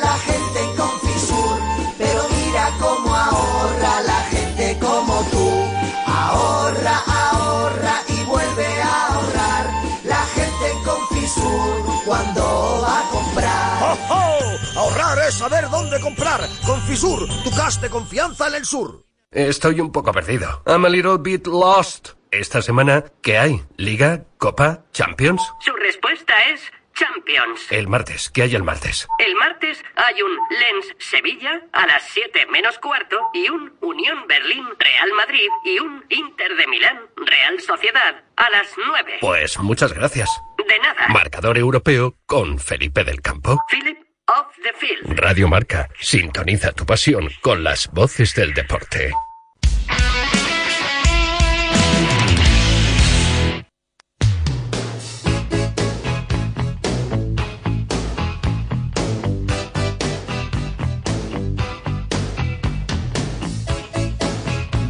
saber dónde comprar. Con Fisur, tu gas de confianza en el sur. Estoy un poco perdido. I'm a little bit lost. Esta semana, ¿qué hay? ¿Liga? ¿Copa? ¿Champions? Su respuesta es Champions. El martes, ¿qué hay el martes? El martes hay un Lens Sevilla a las 7 menos cuarto y un Unión Berlín Real Madrid y un Inter de Milán Real Sociedad a las 9. Pues muchas gracias. De nada. Marcador europeo con Felipe del Campo. Philip of the Field. Radio Marca, sintoniza tu pasión con las voces del deporte.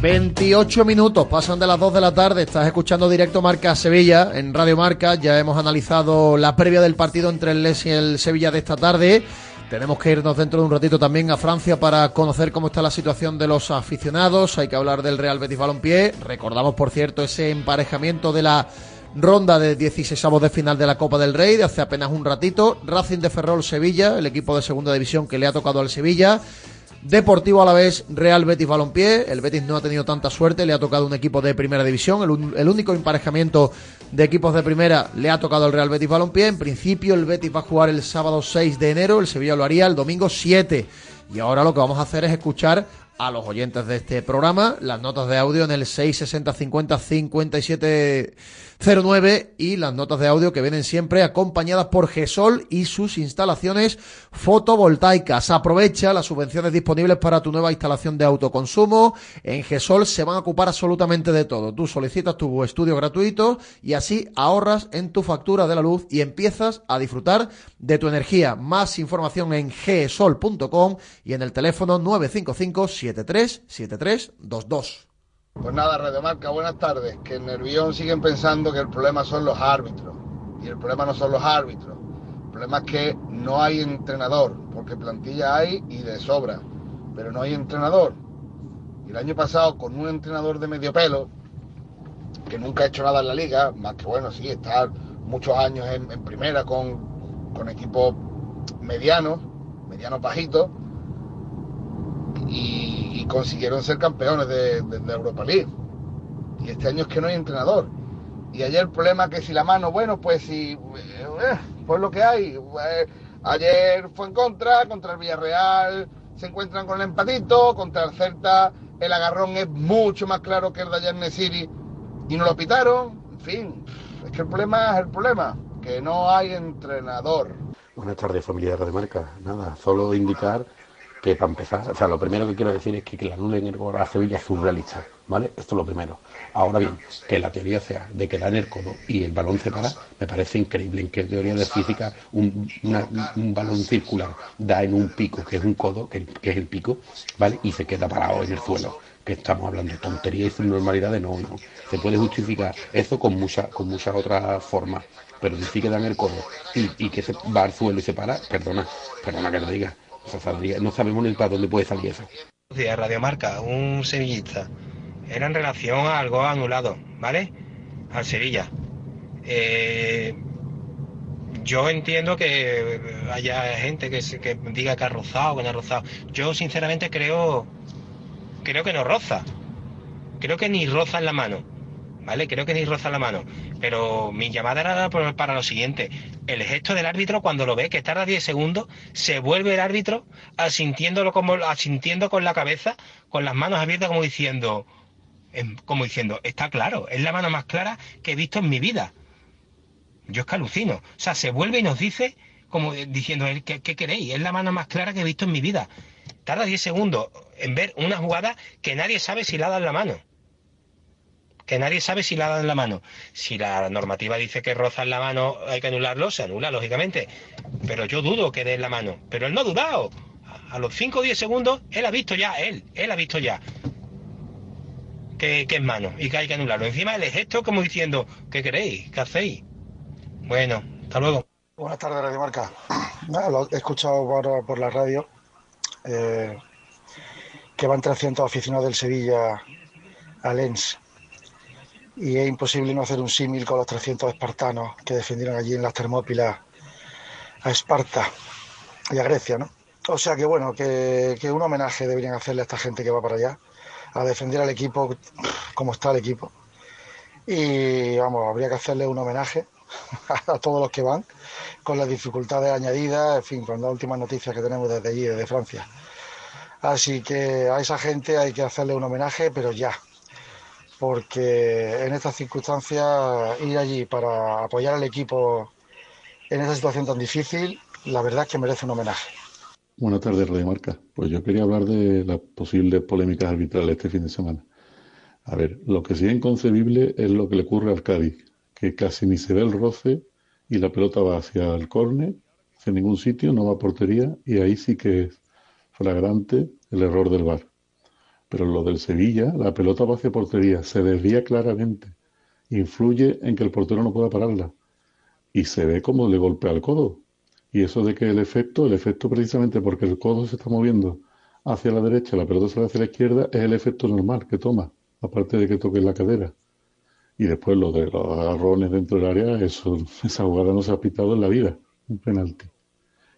28 minutos, pasan de las 2 de la tarde, estás escuchando directo Marca Sevilla en Radio Marca, ya hemos analizado la previa del partido entre el Les y el Sevilla de esta tarde, tenemos que irnos dentro de un ratito también a Francia para conocer cómo está la situación de los aficionados, hay que hablar del Real Betis Balompié, recordamos por cierto ese emparejamiento de la ronda de 16 de final de la Copa del Rey de hace apenas un ratito, Racing de Ferrol Sevilla, el equipo de segunda división que le ha tocado al Sevilla, Deportivo a la vez, Real Betis Balompié. El Betis no ha tenido tanta suerte, le ha tocado un equipo de primera división. El, único emparejamiento de equipos de primera le ha tocado al Real Betis Balompié. En principio, el Betis va a jugar el sábado 6 de enero, el Sevilla lo haría el domingo 7. Y ahora lo que vamos a hacer es escuchar a los oyentes de este programa las notas de audio en el 660 50 57 09 y las notas de audio que vienen siempre acompañadas por GESOL y sus instalaciones fotovoltaicas. Aprovecha las subvenciones disponibles para tu nueva instalación de autoconsumo. En GESOL se van a ocupar absolutamente de todo. Tú solicitas tu estudio gratuito y así ahorras en tu factura de la luz y empiezas a disfrutar de tu energía. Más información en gesol.com y en el teléfono 955 737322. Pues nada, Radio Marca, buenas tardes. Que en Nervión siguen pensando que el problema son los árbitros. Y el problema no son los árbitros. El problema es que no hay entrenador, porque plantilla hay y de sobra, pero no hay entrenador. Y el año pasado, con un entrenador de medio pelo, que nunca ha hecho nada en la liga, más que bueno, sí, estar muchos años en, en primera con, con equipos medianos, medianos bajitos, y, consiguieron ser campeones de, Europa League. Y este año es que no hay entrenador. Y ayer el problema que si la mano, bueno, pues si, eh, pues lo que hay. Eh, ayer fue en contra, contra el Villarreal se encuentran con el empatito, contra el Celta el agarrón es mucho más claro que el de ayer Nesiri y no lo pitaron. En fin, es que el problema es el problema, que no hay entrenador. Buenas tardes, familia de Marca. Nada, solo indicar que para empezar, o sea, lo primero que quiero decir es que, que la nula en el gol a Sevilla es surrealista, ¿vale? Esto es lo primero. Ahora bien, que la teoría sea de que da en el codo y el balón se para, me parece increíble. En qué teoría de física un, un, balón circular da en un pico, que es un codo, que, que, es el pico, ¿vale? Y se queda parado en el suelo. Que estamos hablando de tontería y subnormalidades, no, no. Se puede justificar eso con, mucha, con muchas otras formas. Pero si que da en el codo y, y que se va al suelo y se para, perdona, perdona que lo diga. No sabemos ni para dónde puede salir eso. Radio Marca, un sevillista. Era en relación a algo anulado, ¿vale? Al Sevilla. Eh, yo entiendo que haya gente que, se, que diga que ha rozado, que no ha rozado. Yo sinceramente creo, creo que no roza. Creo que ni roza en la mano. ¿Vale? Creo que ni roza la mano. Pero mi llamada era para lo siguiente. El gesto del árbitro, cuando lo ve, que tarda 10 segundos, se vuelve el árbitro asintiéndolo como, asintiendo con la cabeza, con las manos abiertas, como diciendo, como diciendo, está claro, es la mano más clara que he visto en mi vida. Yo es que alucino. O sea, se vuelve y nos dice, como diciendo, ¿qué, qué queréis? Es la mano más clara que he visto en mi vida. Tarda 10 segundos en ver una jugada que nadie sabe si la da en la mano que nadie sabe si la dan en la mano. Si la normativa dice que roza en la mano hay que anularlo, se anula, lógicamente. Pero yo dudo que dé en la mano. Pero él no ha dudado. A los 5 o 10 segundos, él ha visto ya, él, él ha visto ya que, es mano y que hay que anularlo. Encima el gesto como diciendo, ¿qué queréis? ¿Qué hacéis? Bueno, hasta luego. Buenas tardes, Radio Marca. [clears throat] Lo he escuchado por, por la radio eh, que van 300 aficionados del Sevilla a Lens y es imposible no hacer un símil con los 300 espartanos que defendieron allí en las Termópilas a Esparta y a Grecia, ¿no? O sea que bueno, que, que, un homenaje deberían hacerle a esta gente que va para allá, a defender al equipo como está el equipo. Y vamos, habría que hacerle un homenaje [laughs] a todos los que van, con las dificultades añadidas, en fin, con las últimas noticias que tenemos desde allí, desde Francia. Así que a esa gente hay que hacerle un homenaje, pero ya, porque en estas circunstancias ir allí para apoyar al equipo en esta situación tan difícil, la verdad es que merece un homenaje. Buenas tardes, Radio Marca. Pues yo quería hablar de las posibles polémicas arbitrales este fin de semana. A ver, lo que sí es inconcebible es lo que le ocurre al Cádiz, que casi ni se ve el roce y la pelota va hacia el córner, hacia ningún sitio, no va a portería y ahí sí que es flagrante el error del VAR. Pero lo del Sevilla, la pelota va hacia portería, se desvía claramente, influye en que el portero no pueda pararla y se ve como le golpea el codo. Y eso de que el efecto, el efecto precisamente porque el codo se está moviendo hacia la derecha, la pelota sale hacia la izquierda, es el efecto normal que toma, aparte de que toque la cadera. Y después lo de los agarrones dentro del área, eso, [laughs] esa jugada no se ha pitado en la vida, un penalti.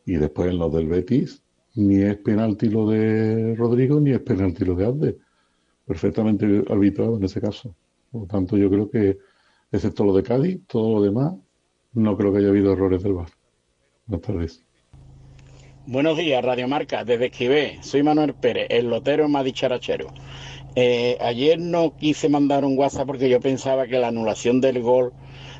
Y después en los del Betis, ni es penalti lo de Rodrigo, ni es penalti lo de Alde. Perfectamente arbitrado en ese caso. Por lo tanto, yo creo que, excepto lo de Cádiz, todo lo demás, no creo que haya habido errores del VAR. Buenas tardes. Buenos días, Radio Marca, desde Esquivé. Soy Manuel Pérez, el lotero más dicharachero. Eh, ayer no quise mandar un WhatsApp porque yo pensaba que la anulación del gol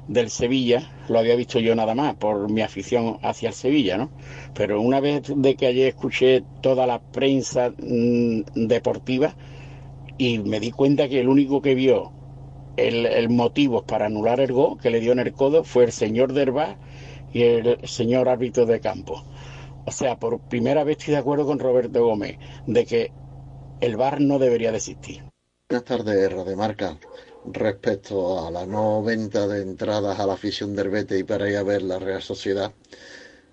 del Sevilla lo había visto yo nada más por mi afición hacia el Sevilla, ¿no? Pero una vez de que ayer escuché toda la prensa mm, deportiva y me di cuenta que el único que vio el, el motivo para anular el gol que le dio en el codo fue el señor Derba y el señor árbitro de campo. O sea, por primera vez estoy de acuerdo con Roberto Gómez de que el VAR no debería de existir. Buenas tardes, Radio Marca. Respecto a la no venta de entradas a la afición del Betis y para ir a ver la Real Sociedad,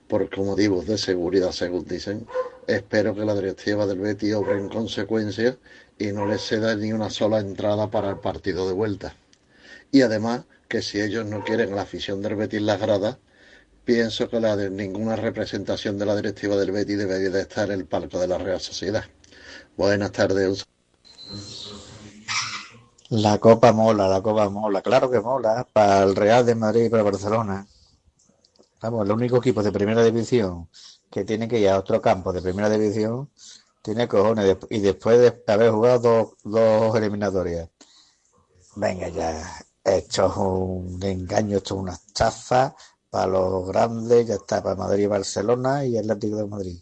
por motivos de seguridad, según dicen, espero que la directiva del Betis obre en consecuencia y no les ceda ni una sola entrada para el partido de vuelta. Y además, que si ellos no quieren la afición del Betis las gradas, pienso que la de ninguna representación de la directiva del Betis debería de estar en el palco de la Real Sociedad. Buenas tardes. La Copa mola, la Copa mola, claro que mola, para el Real de Madrid y para Barcelona. Vamos, el único equipo de primera división que tiene que ir a otro campo de primera división tiene cojones y después de haber jugado dos, dos eliminatorias. Venga ya, esto es un engaño, esto es una estafa para los grandes, ya está, para Madrid y Barcelona y Atlético de Madrid.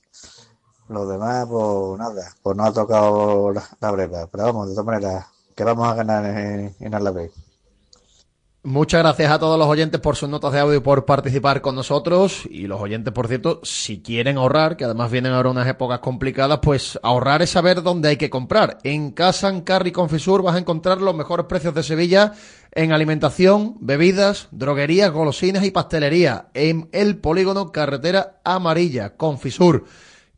Los demás, pues nada, pues no ha tocado la, la. Pero vamos, de todas maneras, que vamos a ganar en, en Alavés. Muchas gracias a todos los oyentes por sus notas de audio y por participar con nosotros. Y los oyentes, por cierto, si quieren ahorrar, que además vienen ahora unas épocas complicadas, pues ahorrar es saber dónde hay que comprar. En Casa Carry Confisur vas a encontrar los mejores precios de Sevilla en alimentación, bebidas, droguerías, golosinas y pastelería. En el polígono Carretera Amarilla, Confisur.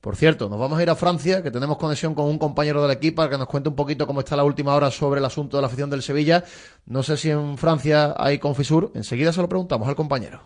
Por cierto, nos vamos a ir a Francia, que tenemos conexión con un compañero del equipo para que nos cuente un poquito cómo está la última hora sobre el asunto de la afición del Sevilla. No sé si en Francia hay confisur. Enseguida se lo preguntamos al compañero.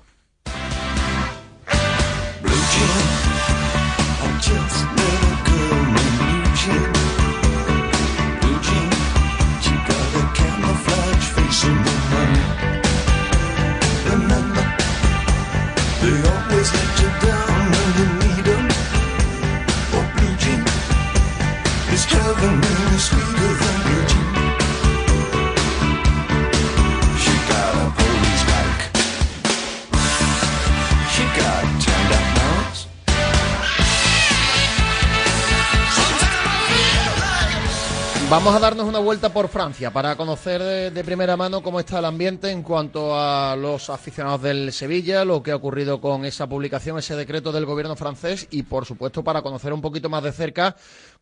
Vamos a darnos una vuelta por Francia para conocer de, primera mano cómo está el ambiente en cuanto a los aficionados del Sevilla, lo que ha ocurrido con esa publicación, ese decreto del gobierno francés y, por supuesto, para conocer un poquito más de cerca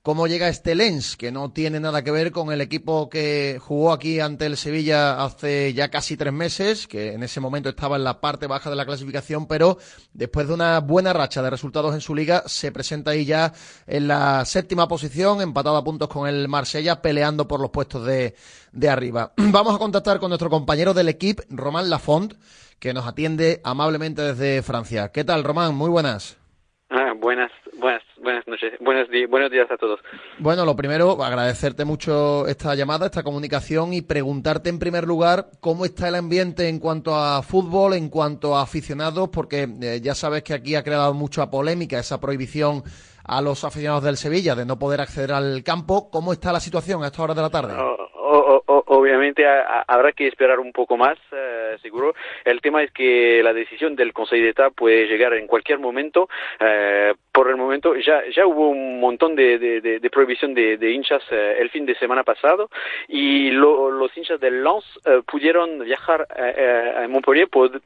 cómo llega este Lens, que no tiene nada que ver con el equipo que jugó aquí ante el Sevilla hace ya casi tres meses, que en ese momento estaba en la parte baja de la clasificación, pero después de una buena racha de resultados en su liga, se presenta ahí ya en la séptima posición, empatado a puntos con el Marsella, peleando por los puestos de, de arriba. [clears throat] Vamos a contactar con nuestro compañero del equipo, Román Lafont, que nos atiende amablemente desde Francia. ¿Qué tal, Román? Muy buenas. Ah, buenas, buenas, noches, buenos, buenos días a todos. Bueno, lo primero, agradecerte mucho esta llamada, esta comunicación y preguntarte en primer lugar cómo está el ambiente en cuanto a fútbol, en cuanto a aficionados, porque eh, ya sabes que aquí ha creado mucha polémica esa prohibición a los aficionados del Sevilla de no poder acceder al campo. ¿Cómo está la situación a esta hora de la tarde? Oh, obviamente a, habrá que esperar un poco más, eh, seguro. El tema es que la decisión del Consejo de Estado puede llegar en cualquier momento. Eh, por el momento ya, ya hubo un montón de, de, prohibición de, hinchas eh, el fin de semana pasado y lo, los hinchas del Lens eh, pudieron viajar a Montpellier, pod,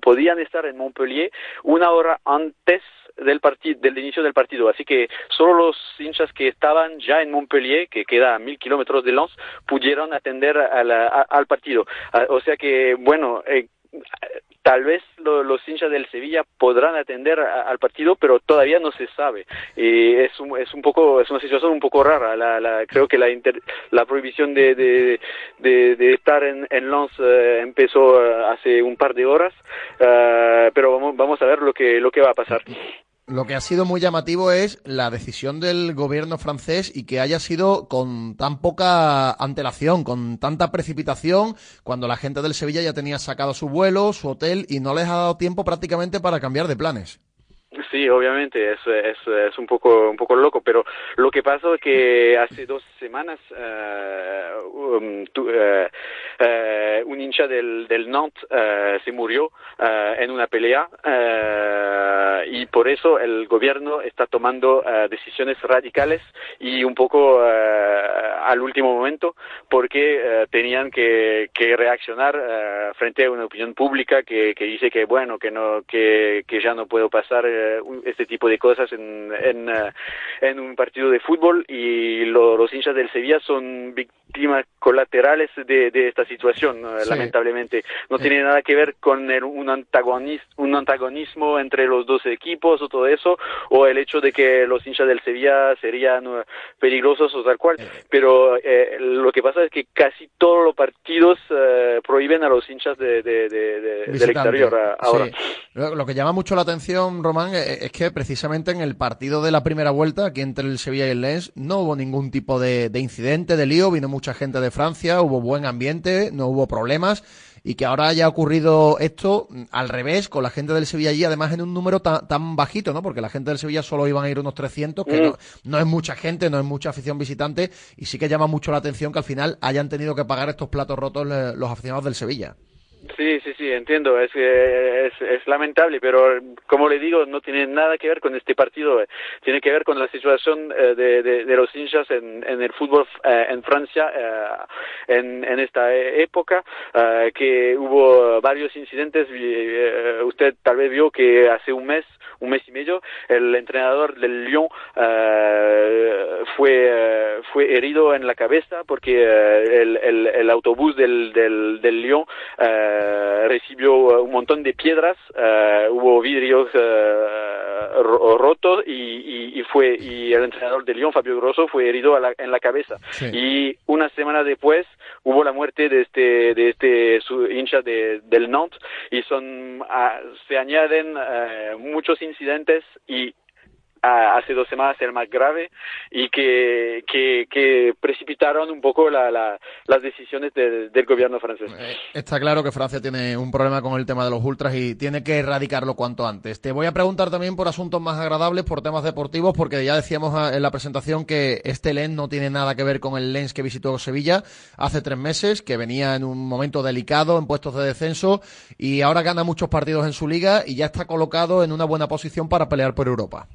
podían estar en Montpellier una hora antes del partido, del inicio del partido. Así que solo los hinchas que estaban ya en Montpellier, que queda a mil kilómetros de Lens, pudieron atender a la, al partido. O sea que, bueno, eh, tal vez lo, los hinchas del Sevilla podrán atender al partido, pero todavía no se sabe. Y es un, es un poco, es una situación un poco rara. La, la, creo que la, inter, la prohibición de, de, estar en, en eh, empezó hace un par de horas, uh, pero vamos, vamos a ver lo que, lo que va a pasar. Lo que ha sido muy llamativo es la decisión del gobierno francés y que haya sido con tan poca antelación, con tanta precipitación, cuando la gente del Sevilla ya tenía sacado su vuelo, su hotel y no les ha dado tiempo prácticamente para cambiar de planes. Sí, obviamente es, es, un poco un poco loco, pero lo que pasó es que hace dos semanas uh, um, tu, uh, uh, un hincha del, del Nantes se murió en una pelea y por eso el gobierno está tomando decisiones radicales y un poco al último momento porque tenían que, que reaccionar frente a una opinión pública que, que dice que bueno que no que, que ya no puedo pasar este tipo de cosas en, en, un partido de fútbol y lo, los hinchas del Sevilla son víctimas colaterales de, de esta situación, sí. lamentablemente. No tiene nada que ver con el, un, antagonismo, un antagonismo entre los dos equipos o todo eso, o el hecho de que los hinchas del Sevilla serían peligrosos o tal cual, pero eh, lo que pasa es que casi todos los partidos eh, prohíben a los hinchas de, de, del exterior ahora. Sí. Lo que llama mucho la atención, Román, es que precisamente en el partido de la primera vuelta, aquí entre el Sevilla y el Lens, no hubo ningún tipo de, de, incidente, de lío, vino mucha gente de Francia, hubo buen ambiente, no hubo problemas, y que ahora haya ocurrido esto al revés, con la gente del Sevilla allí, además en un número tan, tan bajito, ¿no? Porque la gente del Sevilla solo iban a ir unos 300, que mm. no, no, es mucha gente, no es mucha afición visitante, y sí que llama mucho la atención que al final hayan tenido que pagar estos platos rotos los aficionados del Sevilla. Sí, sí, sí, entiendo. Es, es, es lamentable, pero como le digo, no tiene nada que ver con este partido. Tiene que ver con la situación eh, de, los hinchas en, en el fútbol eh, en Francia eh, en, en, esta época, eh, que hubo varios incidentes. Eh, usted tal vez vio que hace un mes, un mes y medio, el entrenador del Lyon fue, fue herido en la cabeza porque el, el, el, autobús del, del, del Lyon recibió un montón de piedras, uh, hubo vidrios uh, rotos y, y, y, fue y el entrenador de Lyon, Fabio Grosso, fue herido la, en la cabeza. Sí. Y una semana después hubo la muerte de este de este su, hincha de, del Nantes y son uh, se añaden muchos incidentes y hace dos semanas el más grave y que, que, precipitaron un poco la, la, las decisiones de, del gobierno francés. Está claro que Francia tiene un problema con el tema de los ultras y tiene que erradicarlo cuanto antes. Te voy a preguntar también por asuntos más agradables, por temas deportivos, porque ya decíamos en la presentación que este Lens no tiene nada que ver con el Lens que visitó Sevilla hace tres meses, que venía en un momento delicado, en puestos de descenso, y ahora gana muchos partidos en su liga y ya está colocado en una buena posición para pelear por Europa.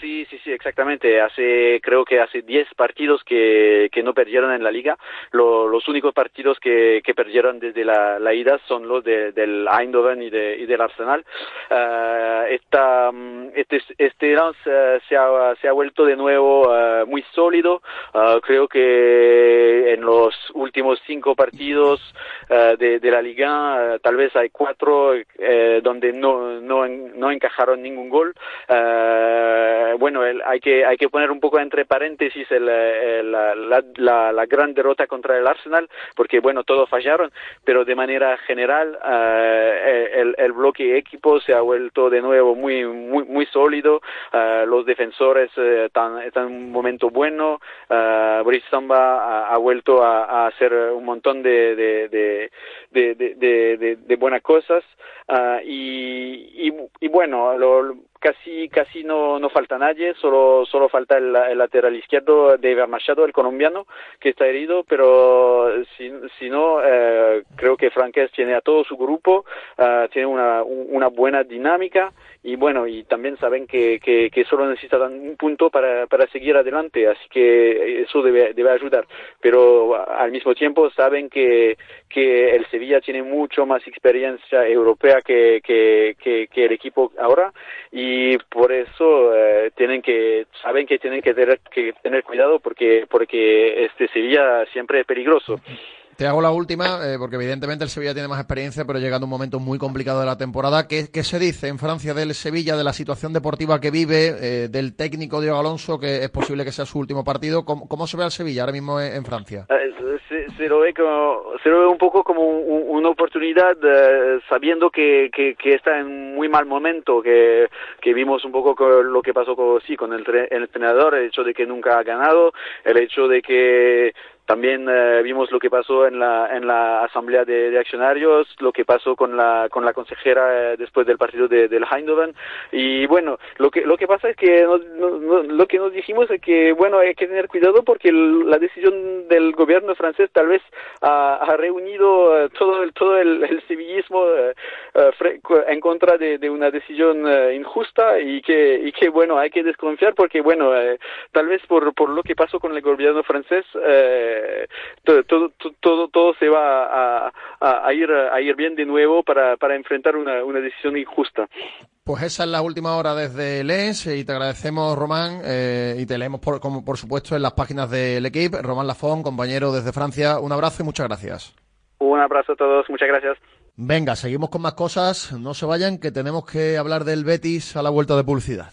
Sí, sí, exactamente. Hace, creo que hace 10 partidos que, que no perdieron en la liga. Lo, los únicos partidos que, que perdieron desde la, ida son los de, del Eindhoven y, de, y del Arsenal. Uh, esta, este este Lens uh, se, ha, se ha vuelto de nuevo uh, muy sólido. creo que en los últimos cinco partidos de, de, la liga tal vez hay cuatro donde no, no, no encajaron ningún gol. bueno, el, hay que hay que poner un poco entre paréntesis el, el, la, la, gran derrota contra el Arsenal, porque bueno, todos fallaron, pero de manera general uh, el, el, bloque equipo se ha vuelto de nuevo muy muy muy sólido, uh, los defensores están, están en un momento bueno, Boris Samba ha, vuelto a, hacer un montón de, de, de, de buenas cosas y, y, y, bueno, lo, casi casi no, no falta nadie, solo solo falta el, el lateral izquierdo de Iber Machado, el colombiano, que está herido, pero si, si no, eh, creo que Franquez tiene a todo su grupo, uh, tiene una, una buena dinámica y bueno, y también saben que, que, solo necesitan un punto para, para seguir adelante, así que eso debe, debe ayudar, pero al mismo tiempo saben que, que el Sevilla tiene mucho más experiencia europea que, que, que, que el equipo ahora y por eso eh, tienen que saben que tienen que tener que tener cuidado porque porque este Sevilla siempre es peligroso. Te hago la última, eh, porque evidentemente el Sevilla tiene más experiencia, pero llegando un momento muy complicado de la temporada. ¿Qué, se dice en Francia del Sevilla, de la situación deportiva que vive, eh, del técnico Diego Alonso, que es posible que sea su último partido? ¿Cómo, se ve al Sevilla ahora mismo en, en Francia? Eh, se, se lo ve como, se lo ve un poco como un- una oportunidad eh, sabiendo que, que, está en muy mal momento que, vimos un poco lo que pasó con, sí, con el, el entrenador el hecho de que nunca ha ganado el hecho de que también eh, vimos lo que pasó en la, en la asamblea de, accionarios, lo que pasó con la, con la consejera eh, después del partido de, del Eindhoven. Y bueno, lo que, lo que pasa es que nos- no- no- lo que nos dijimos es que bueno, hay que tener cuidado porque la decisión del gobierno francés tal vez ha, reunido eh, todo el, todo el, el civillismo eh, eh, en contra de, una decisión injusta y que, y que bueno, hay que desconfiar porque bueno, tal vez por, por lo que pasó con el gobierno francés, eh, todo, todo, todo, todo se va a, a- a ir, a ir bien de nuevo para, para enfrentar una, una decisión injusta. Pues esa es la última hora desde Lens y te agradecemos, Román, eh, y te leemos, por, como por supuesto, en las páginas del equipo. Román Lafón, compañero desde Francia, un abrazo y muchas gracias. Un abrazo a todos, muchas gracias. Venga, seguimos con más cosas. No se vayan, que tenemos que hablar del Betis a la vuelta de publicidad.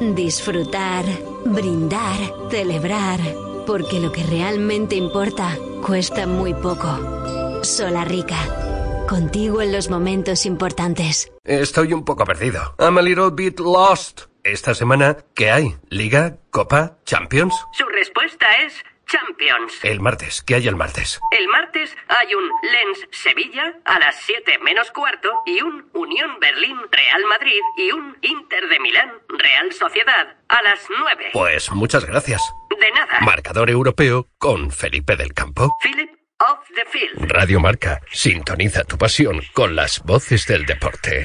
disfrutar, brindar, celebrar. Porque lo que realmente importa cuesta muy poco. Solarrica. Contigo en los momentos importantes. Estoy un poco perdido. I'm a little bit lost. Esta semana, ¿qué hay? ¿Liga? ¿Copa? ¿Champions? Su respuesta es Champions. El martes, ¿qué hay el martes? El martes hay un Lens Sevilla a las 7 menos cuarto y un Unión Berlín Real Madrid y un Inter de Milán Real Sociedad a las 9. Pues muchas gracias. De nada. Marcador europeo con Felipe del Campo. Philip of the Field. Radio Marca, sintoniza tu pasión con las voces del deporte.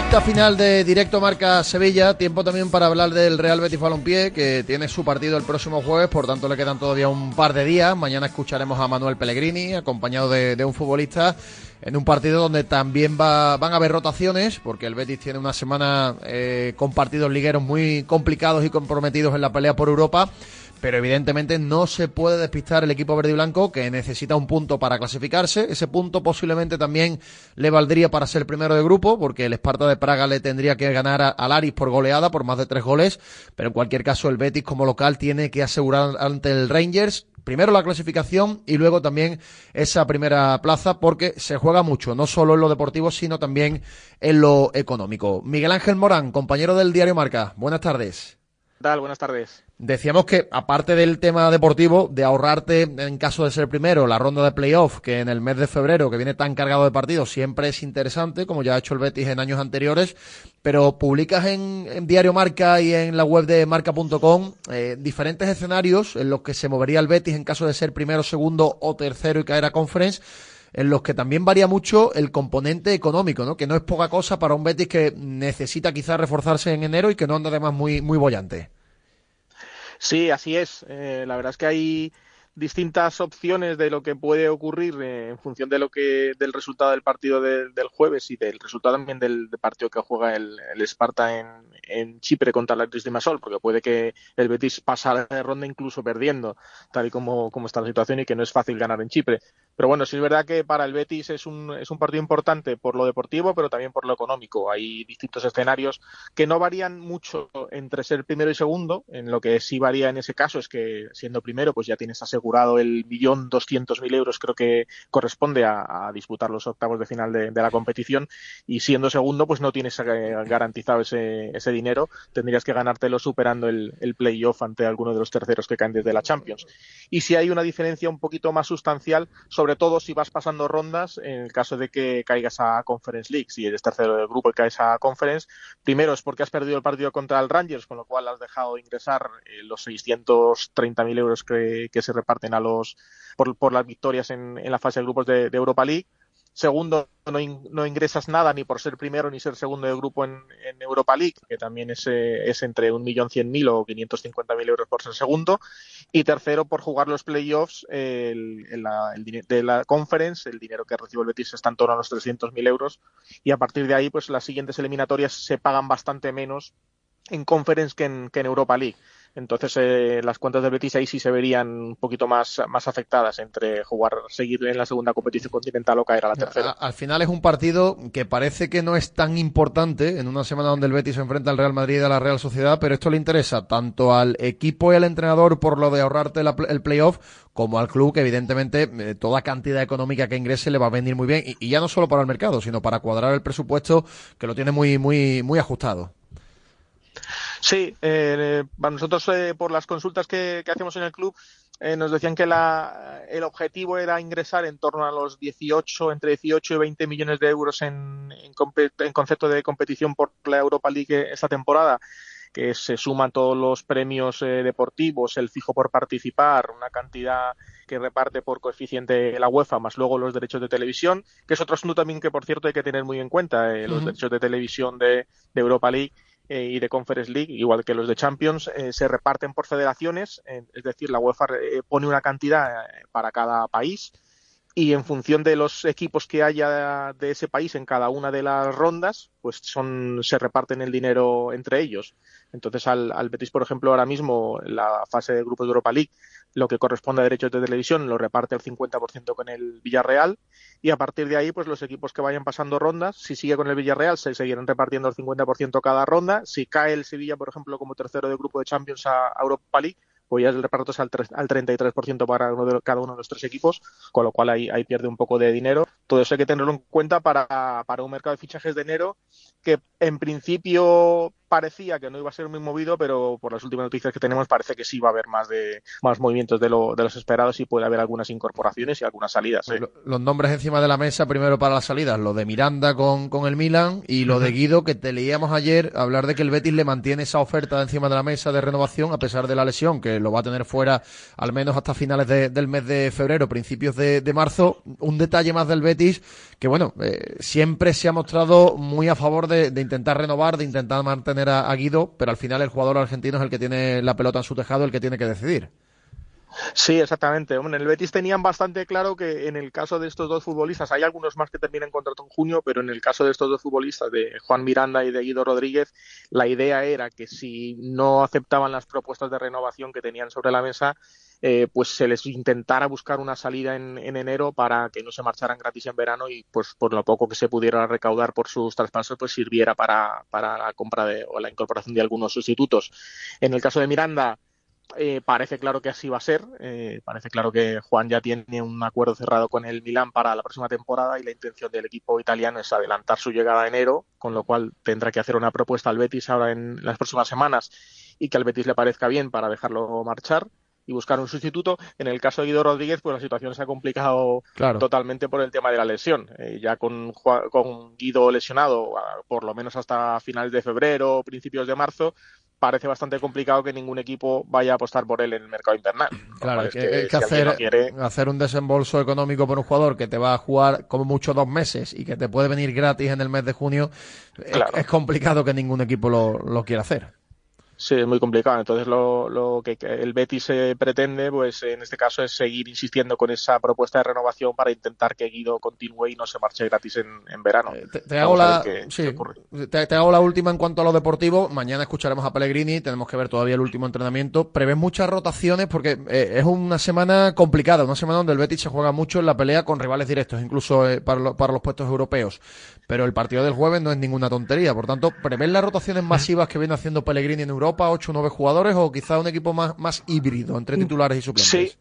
correct Recta final de Directo Marca Sevilla, tiempo también para hablar del Real Betis Balompié, que tiene su partido el próximo jueves, por tanto le quedan todavía un par de días. Mañana escucharemos a Manuel Pellegrini, acompañado de, de un futbolista, en un partido donde también va- van a haber rotaciones, porque el Betis tiene una semana eh, con partidos ligueros muy complicados y comprometidos en la pelea por Europa. Pero evidentemente no se puede despistar el equipo verde y blanco que necesita un punto para clasificarse. Ese punto posiblemente también le valdría para ser primero de grupo, porque el Esparta de Praga le tendría que ganar al Aris por goleada, por más de tres goles. Pero en cualquier caso, el Betis como local tiene que asegurar ante el Rangers primero la clasificación y luego también esa primera plaza, porque se juega mucho, no solo en lo deportivo, sino también en lo económico. Miguel Ángel Morán, compañero del diario Marca. Buenas tardes. Buenas tardes. Decíamos que, aparte del tema deportivo, de ahorrarte, en caso de ser primero, la ronda de playoff, que en el mes de febrero, que viene tan cargado de partidos, siempre es interesante, como ya ha hecho el Betis en años anteriores, pero publicas en, en Diario Marca y en la web de marca.com eh, diferentes escenarios en los que se movería el Betis en caso de ser primero, segundo o tercero y caer a conference en los que también varía mucho el componente económico, ¿no? Que no es poca cosa para un Betis que necesita quizás reforzarse en enero y que no anda además muy, muy bollante. Sí, así es. Eh, la verdad es que hay distintas opciones de lo que puede ocurrir eh, en función de lo que del resultado del partido del jueves y del resultado también del, partido que juega el, el Sparta en, Chipre contra el Atlético de Masol, porque puede que el Betis pasara de ronda incluso perdiendo, tal y como, como está la situación y que no es fácil ganar en Chipre. Pero bueno, sí es verdad que para el Betis es un, es un partido importante por lo deportivo, pero también por lo económico. Hay distintos escenarios que no varían mucho entre ser primero y segundo. En lo que sí varía en ese caso es que siendo primero, pues ya tienes asegurado el millón doscientos mil euros, creo que corresponde a, disputar los octavos de final de, la competición. Y siendo segundo, pues no tienes eh, garantizado ese, ese dinero. Tendrías que ganártelo superando el, playoff ante alguno de los terceros que caen desde la Champions. Y si hay una diferencia un poquito más sustancial sobre todo si vas pasando rondas, en el caso de que caigas a Conference League, si eres tercero del grupo y caes a Conference, primero es porque has perdido el partido contra el Rangers, con lo cual has dejado ingresar eh, los 630.000 euros que, se reparten por, las victorias en, la fase de grupos de Europa League Segundo, no, ingresas nada ni por ser primero ni ser segundo de grupo en, Europa League, que también es, eh, es entre 1.100.000 o 550.000 euros por ser segundo. Y tercero, por jugar los playoffs de la conference, el dinero que recibe el Betis está en torno a los 300.000 euros. Y a partir de ahí, pues las siguientes eliminatorias se pagan bastante menos en conference que en Europa League. Entonces, eh, las cuentas del Betis ahí sí se verían un poquito más, más afectadas entre jugar, seguir en la segunda competición continental o caer a la tercera. al final es un partido que parece que no es tan importante en una semana donde el Betis se enfrenta al Real Madrid y a la Real Sociedad, pero esto le interesa tanto al equipo y al entrenador por lo de ahorrarte el playoff, como al club que evidentemente eh, toda cantidad económica que ingrese le va a venir muy bien y, y, ya no solo para el mercado, sino para cuadrar el presupuesto que lo tiene muy, muy, muy ajustado. Sí, eh, para nosotros eh, por las consultas que, hacemos en el club eh, nos decían que la, el objetivo era ingresar en torno a los 18, entre 18 y 20 millones de euros en, en, concepto de competición por la Europa League esta temporada que se suman todos los premios deportivos, el fijo por participar, una cantidad que reparte por coeficiente la UEFA, más luego los derechos de televisión, que es otro asunto también que, por cierto, hay que tener muy en cuenta, los derechos de televisión de Europa League eh, y de Conference League, igual que los de Champions, eh, se reparten por federaciones, es decir, la UEFA eh, pone una cantidad para cada país y en función de los equipos que haya de ese país en cada una de las rondas, pues son se reparten el dinero entre ellos. Entonces al, al Betis, por ejemplo, ahora mismo la fase de grupos de Europa League lo que corresponde a derechos de televisión lo reparte el 50% con el Villarreal y a partir de ahí pues los equipos que vayan pasando rondas, si sigue con el Villarreal se seguirán repartiendo el 50% cada ronda, si cae el Sevilla por ejemplo como tercero de grupo de Champions a Europa League pues ya el reparto es al, al 33% para uno de, cada uno de los tres equipos, con lo cual ahí, ahí pierde un poco de dinero. Todo eso hay que tenerlo en cuenta para, para un mercado de fichajes de enero que en principio parecía que no iba a ser muy movido, pero por las últimas noticias que tenemos parece que sí va a haber más de más movimientos de, lo, de los esperados y puede haber algunas incorporaciones y algunas salidas. Los nombres encima de la mesa, primero para las salidas, lo de Miranda con, con el Milan y lo de Guido, que te leíamos ayer hablar de que el Betis le mantiene esa oferta encima de la mesa de renovación a pesar de la lesión, que lo va a tener fuera al menos hasta finales del mes de febrero, principios de, marzo. Un detalle más del Betis, que bueno, eh, siempre se ha mostrado muy a favor de, intentar renovar, de intentar mantener a, Guido, pero al final el jugador argentino es el que tiene la pelota en su tejado, el que tiene que decidir. Sí, exactamente. en el Betis tenían bastante claro que en el caso de estos dos futbolistas, hay algunos más que terminan contrato en junio, pero en el caso de estos dos futbolistas, de Juan Miranda y de Guido Rodríguez, la idea era que si no aceptaban las propuestas de renovación que tenían sobre la mesa, eh, pues se les intentara buscar una salida en, enero para que no se marcharan gratis en verano y pues por lo poco que se pudiera recaudar por sus traspasos pues sirviera para, para la compra de, o la incorporación de algunos sustitutos. En el caso de Miranda, eh, parece claro que así va a ser. Eh, parece claro que Juan ya tiene un acuerdo cerrado con el Milán para la próxima temporada y la intención del equipo italiano es adelantar su llegada a enero, con lo cual tendrá que hacer una propuesta al Betis ahora en las próximas semanas y que al Betis le parezca bien para dejarlo marchar y buscar un sustituto. En el caso de Guido Rodríguez, pues la situación se ha complicado totalmente por el tema de la lesión. Eh, ya con, con Guido lesionado, por lo menos hasta finales de febrero, principios de marzo, parece bastante complicado que ningún equipo vaya a apostar por él en el mercado invernal. Claro, es que, que hacer, hacer un desembolso económico por un jugador que te va a jugar como mucho dos meses y que te puede venir gratis en el mes de junio, es, complicado que ningún equipo lo, lo quiera hacer. Sí, es muy complicado. Entonces, lo, lo que el Betis se pretende, pues en este caso, es seguir insistiendo con esa propuesta de renovación para intentar que Guido continúe y no se marche gratis en, verano. Eh, te, hago la, te, hago la última en cuanto a lo deportivo. Mañana escucharemos a Pellegrini, tenemos que ver todavía el último entrenamiento. Prevés muchas rotaciones porque eh, es una semana complicada, una semana donde el Betis se juega mucho en la pelea con rivales directos, incluso eh, para, para los puestos europeos. Pero el partido del jueves no es ninguna tontería. Por tanto, ¿prevés las rotaciones masivas que viene haciendo Pellegrini en Europa, 8 o 9 jugadores, o quizá un equipo más, más híbrido entre titulares y suplentes? Sí.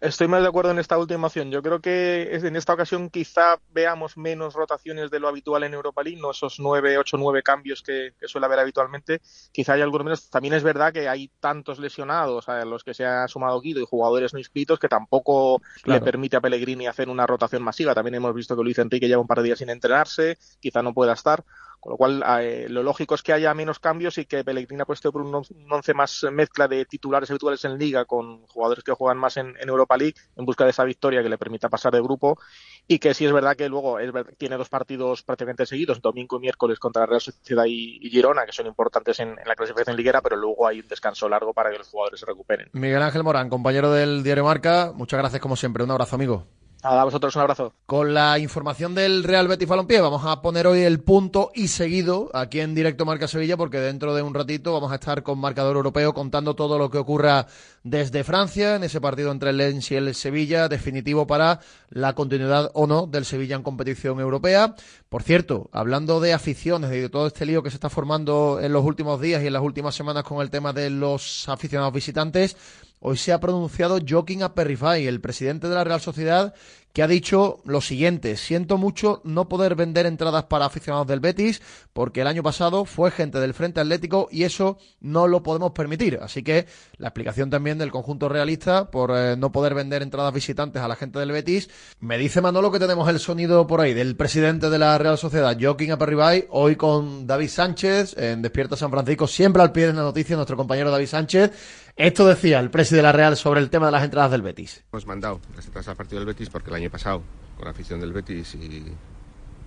Estoy más de acuerdo en esta última opción. Yo creo que en esta ocasión quizá veamos menos rotaciones de lo habitual en Europa League, no esos nueve, ocho, nueve cambios que, suele haber habitualmente. Quizá hay algunos menos. También es verdad que hay tantos lesionados a los que se ha sumado Guido y jugadores no inscritos que tampoco le permite a Pellegrini hacer una rotación masiva. También hemos visto que Luis Enrique lleva un par de días sin entrenarse, quizá no pueda estar. Con lo cual, eh, lo lógico es que haya menos cambios y que Pellegrini apueste por un, once más mezcla de titulares habituales en Liga con jugadores que juegan más en, Europa League en busca de esa victoria que le permita pasar de grupo. Y que sí es verdad que luego es tiene dos partidos prácticamente seguidos, domingo y miércoles contra Real Sociedad y, Girona, que son importantes en, la clasificación liguera, pero luego hay un descanso largo para que los jugadores se recuperen. Miguel Ángel Morán, compañero del diario Marca, muchas gracias como siempre. Un abrazo, amigo. A vosotros un abrazo. Con la información del Real Betis Balompié vamos a poner hoy el punto y seguido aquí en directo Marca Sevilla porque dentro de un ratito vamos a estar con marcador europeo contando todo lo que ocurra desde Francia en ese partido entre el Lens y el Sevilla definitivo para la continuidad o no del Sevilla en competición europea. Por cierto, hablando de aficiones y de todo este lío que se está formando en los últimos días y en las últimas semanas con el tema de los aficionados visitantes, Hoy se ha pronunciado Joaquín Aperrifay, el presidente de la Real Sociedad, que ha dicho lo siguiente, siento mucho no poder vender entradas para aficionados del Betis, porque el año pasado fue gente del Frente Atlético y eso no lo podemos permitir. Así que la explicación también del conjunto realista por eh, no poder vender entradas visitantes a la gente del Betis. Me dice Manolo que tenemos el sonido por ahí del presidente de la Real Sociedad, Joaquín Aperribay, hoy con David Sánchez en Despierta San Francisco, siempre al pie de la noticia, nuestro compañero David Sánchez. Esto decía el presidente de la Real sobre el tema de las entradas del Betis. Hemos mandado las entradas al partido del Betis porque el año pasado, con la afición del Betis, y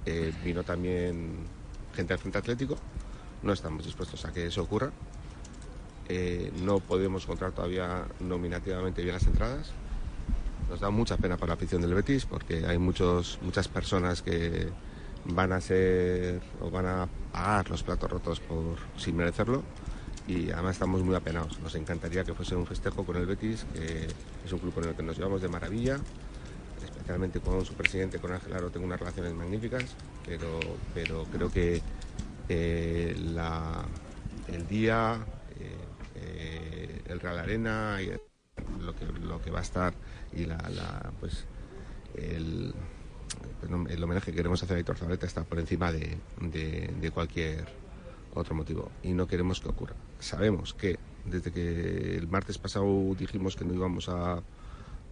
eh, vino también gente del Frente Atlético. No estamos dispuestos a que eso ocurra. Eh, no podemos encontrar todavía nominativamente bien las entradas. Nos da mucha pena para la afición del Betis porque hay muchos, muchas personas que van a ser o van a pagar los platos rotos por sin merecerlo y además estamos muy apenados. Nos encantaría que fuese un festejo con el Betis, que es un club con el que nos llevamos de maravilla, especialmente con su presidente, con Ángel Aro, tengo unas relaciones magníficas, pero, pero creo que eh, el día, eh, eh, el Real Arena, y lo, que, lo que va a estar y la, pues el, el homenaje que queremos hacer a Héctor Zabaleta está por encima de, de cualquier otro motivo y no queremos que ocurra. Sabemos que desde que el martes pasado dijimos que no íbamos a,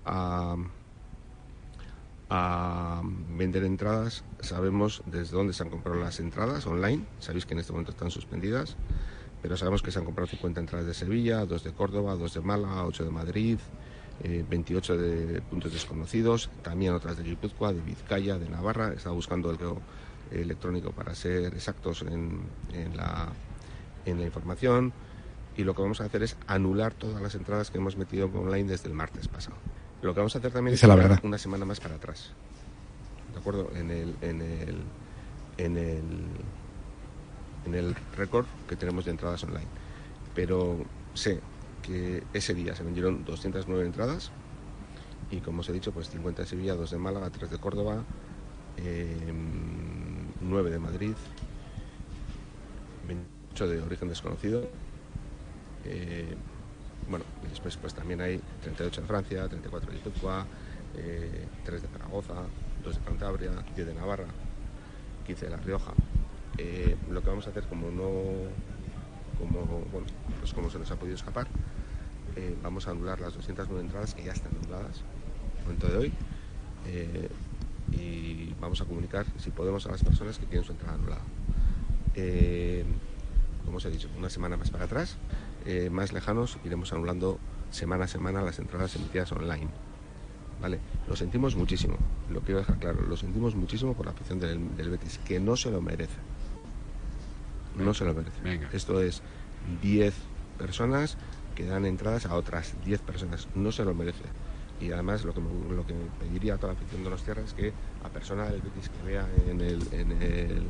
a, vender entradas, sabemos desde dónde se han comprado las entradas online, sabéis que en este momento están suspendidas, pero sabemos que se han comprado 50 entradas de Sevilla, 2 de Córdoba, 2 de Málaga, 8 de Madrid, 28 eh, de puntos desconocidos, también otras de Guipúzcoa, de Vizcaya, de Navarra, está buscando el electrónico para ser exactos en, la, en la información y lo que vamos a hacer es anular todas las entradas que hemos metido online desde el martes pasado. Lo que vamos a hacer también es la una semana más para atrás. ¿De acuerdo? En el, en el, en el, en el récord que tenemos de entradas online. Pero sé que ese día se vendieron 209 entradas y como os he dicho, pues 50 de Sevilla, 2 de Málaga, 3 de Córdoba, eh, 9 de Madrid, 28 de origen desconocido. Eh, bueno, después pues también hay 38 en Francia, 34 de Guipúzcoa, eh, 3 de Zaragoza, 2 de Cantabria, 10 de Navarra, 15 de La Rioja. Eh, lo que vamos a hacer como no como bueno pues como se nos ha podido escapar eh, vamos a anular las 209 entradas que ya están anuladas en momento de hoy y vamos a comunicar, si podemos, a las personas que tienen su entrada anulada. Eh, como os he dicho, una semana más para atrás, eh, más lejanos, iremos anulando semana a semana las entradas emitidas online. ¿Vale? Lo sentimos muchísimo, lo quiero dejar claro, lo sentimos muchísimo por la afición del, Betis, que no se lo merece. No se lo merece. Esto es 10 personas que dan entradas a otras 10 personas. No se lo merece. Y además lo que, me- lo que pediría a toda la afición de los tierras es que a persona del Betis que vea en el, en el,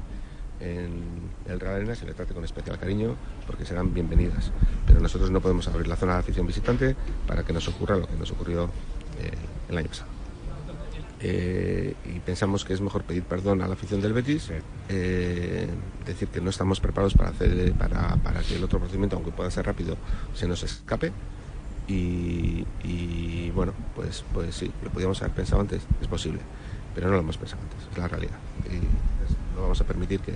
en el Real Arena se le trate con especial cariño porque serán bienvenidas. Pero nosotros no podemos abrir la zona de afición visitante para que nos ocurra lo que nos ocurrió eh, el año pasado. Eh, y pensamos que es mejor pedir perdón a la afición del Betis, eh, decir que no estamos preparados para hacer para, para que el otro procedimiento, aunque pueda ser rápido, se nos escape. Y, bueno, pues, pues sí, lo podíamos haber pensado antes, es posible, pero no lo hemos pensado antes, es la realidad. Y no vamos a permitir que,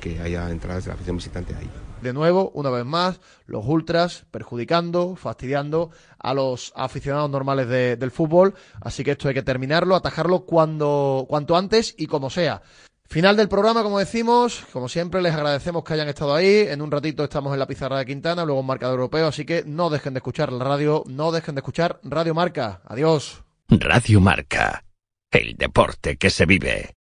que haya entradas de la afición visitante ahí. De nuevo, una vez más, los ultras perjudicando, fastidiando a los aficionados normales de- del fútbol. Así que esto hay que terminarlo, atajarlo cuando, cuanto antes y como sea. Final del programa, como decimos, como siempre, les agradecemos que hayan estado ahí. En un ratito estamos en la pizarra de Quintana, luego en Marcador Europeo, así que no dejen de escuchar la radio, no dejen de escuchar Radio Marca. Adiós. Radio Marca. El deporte que se vive.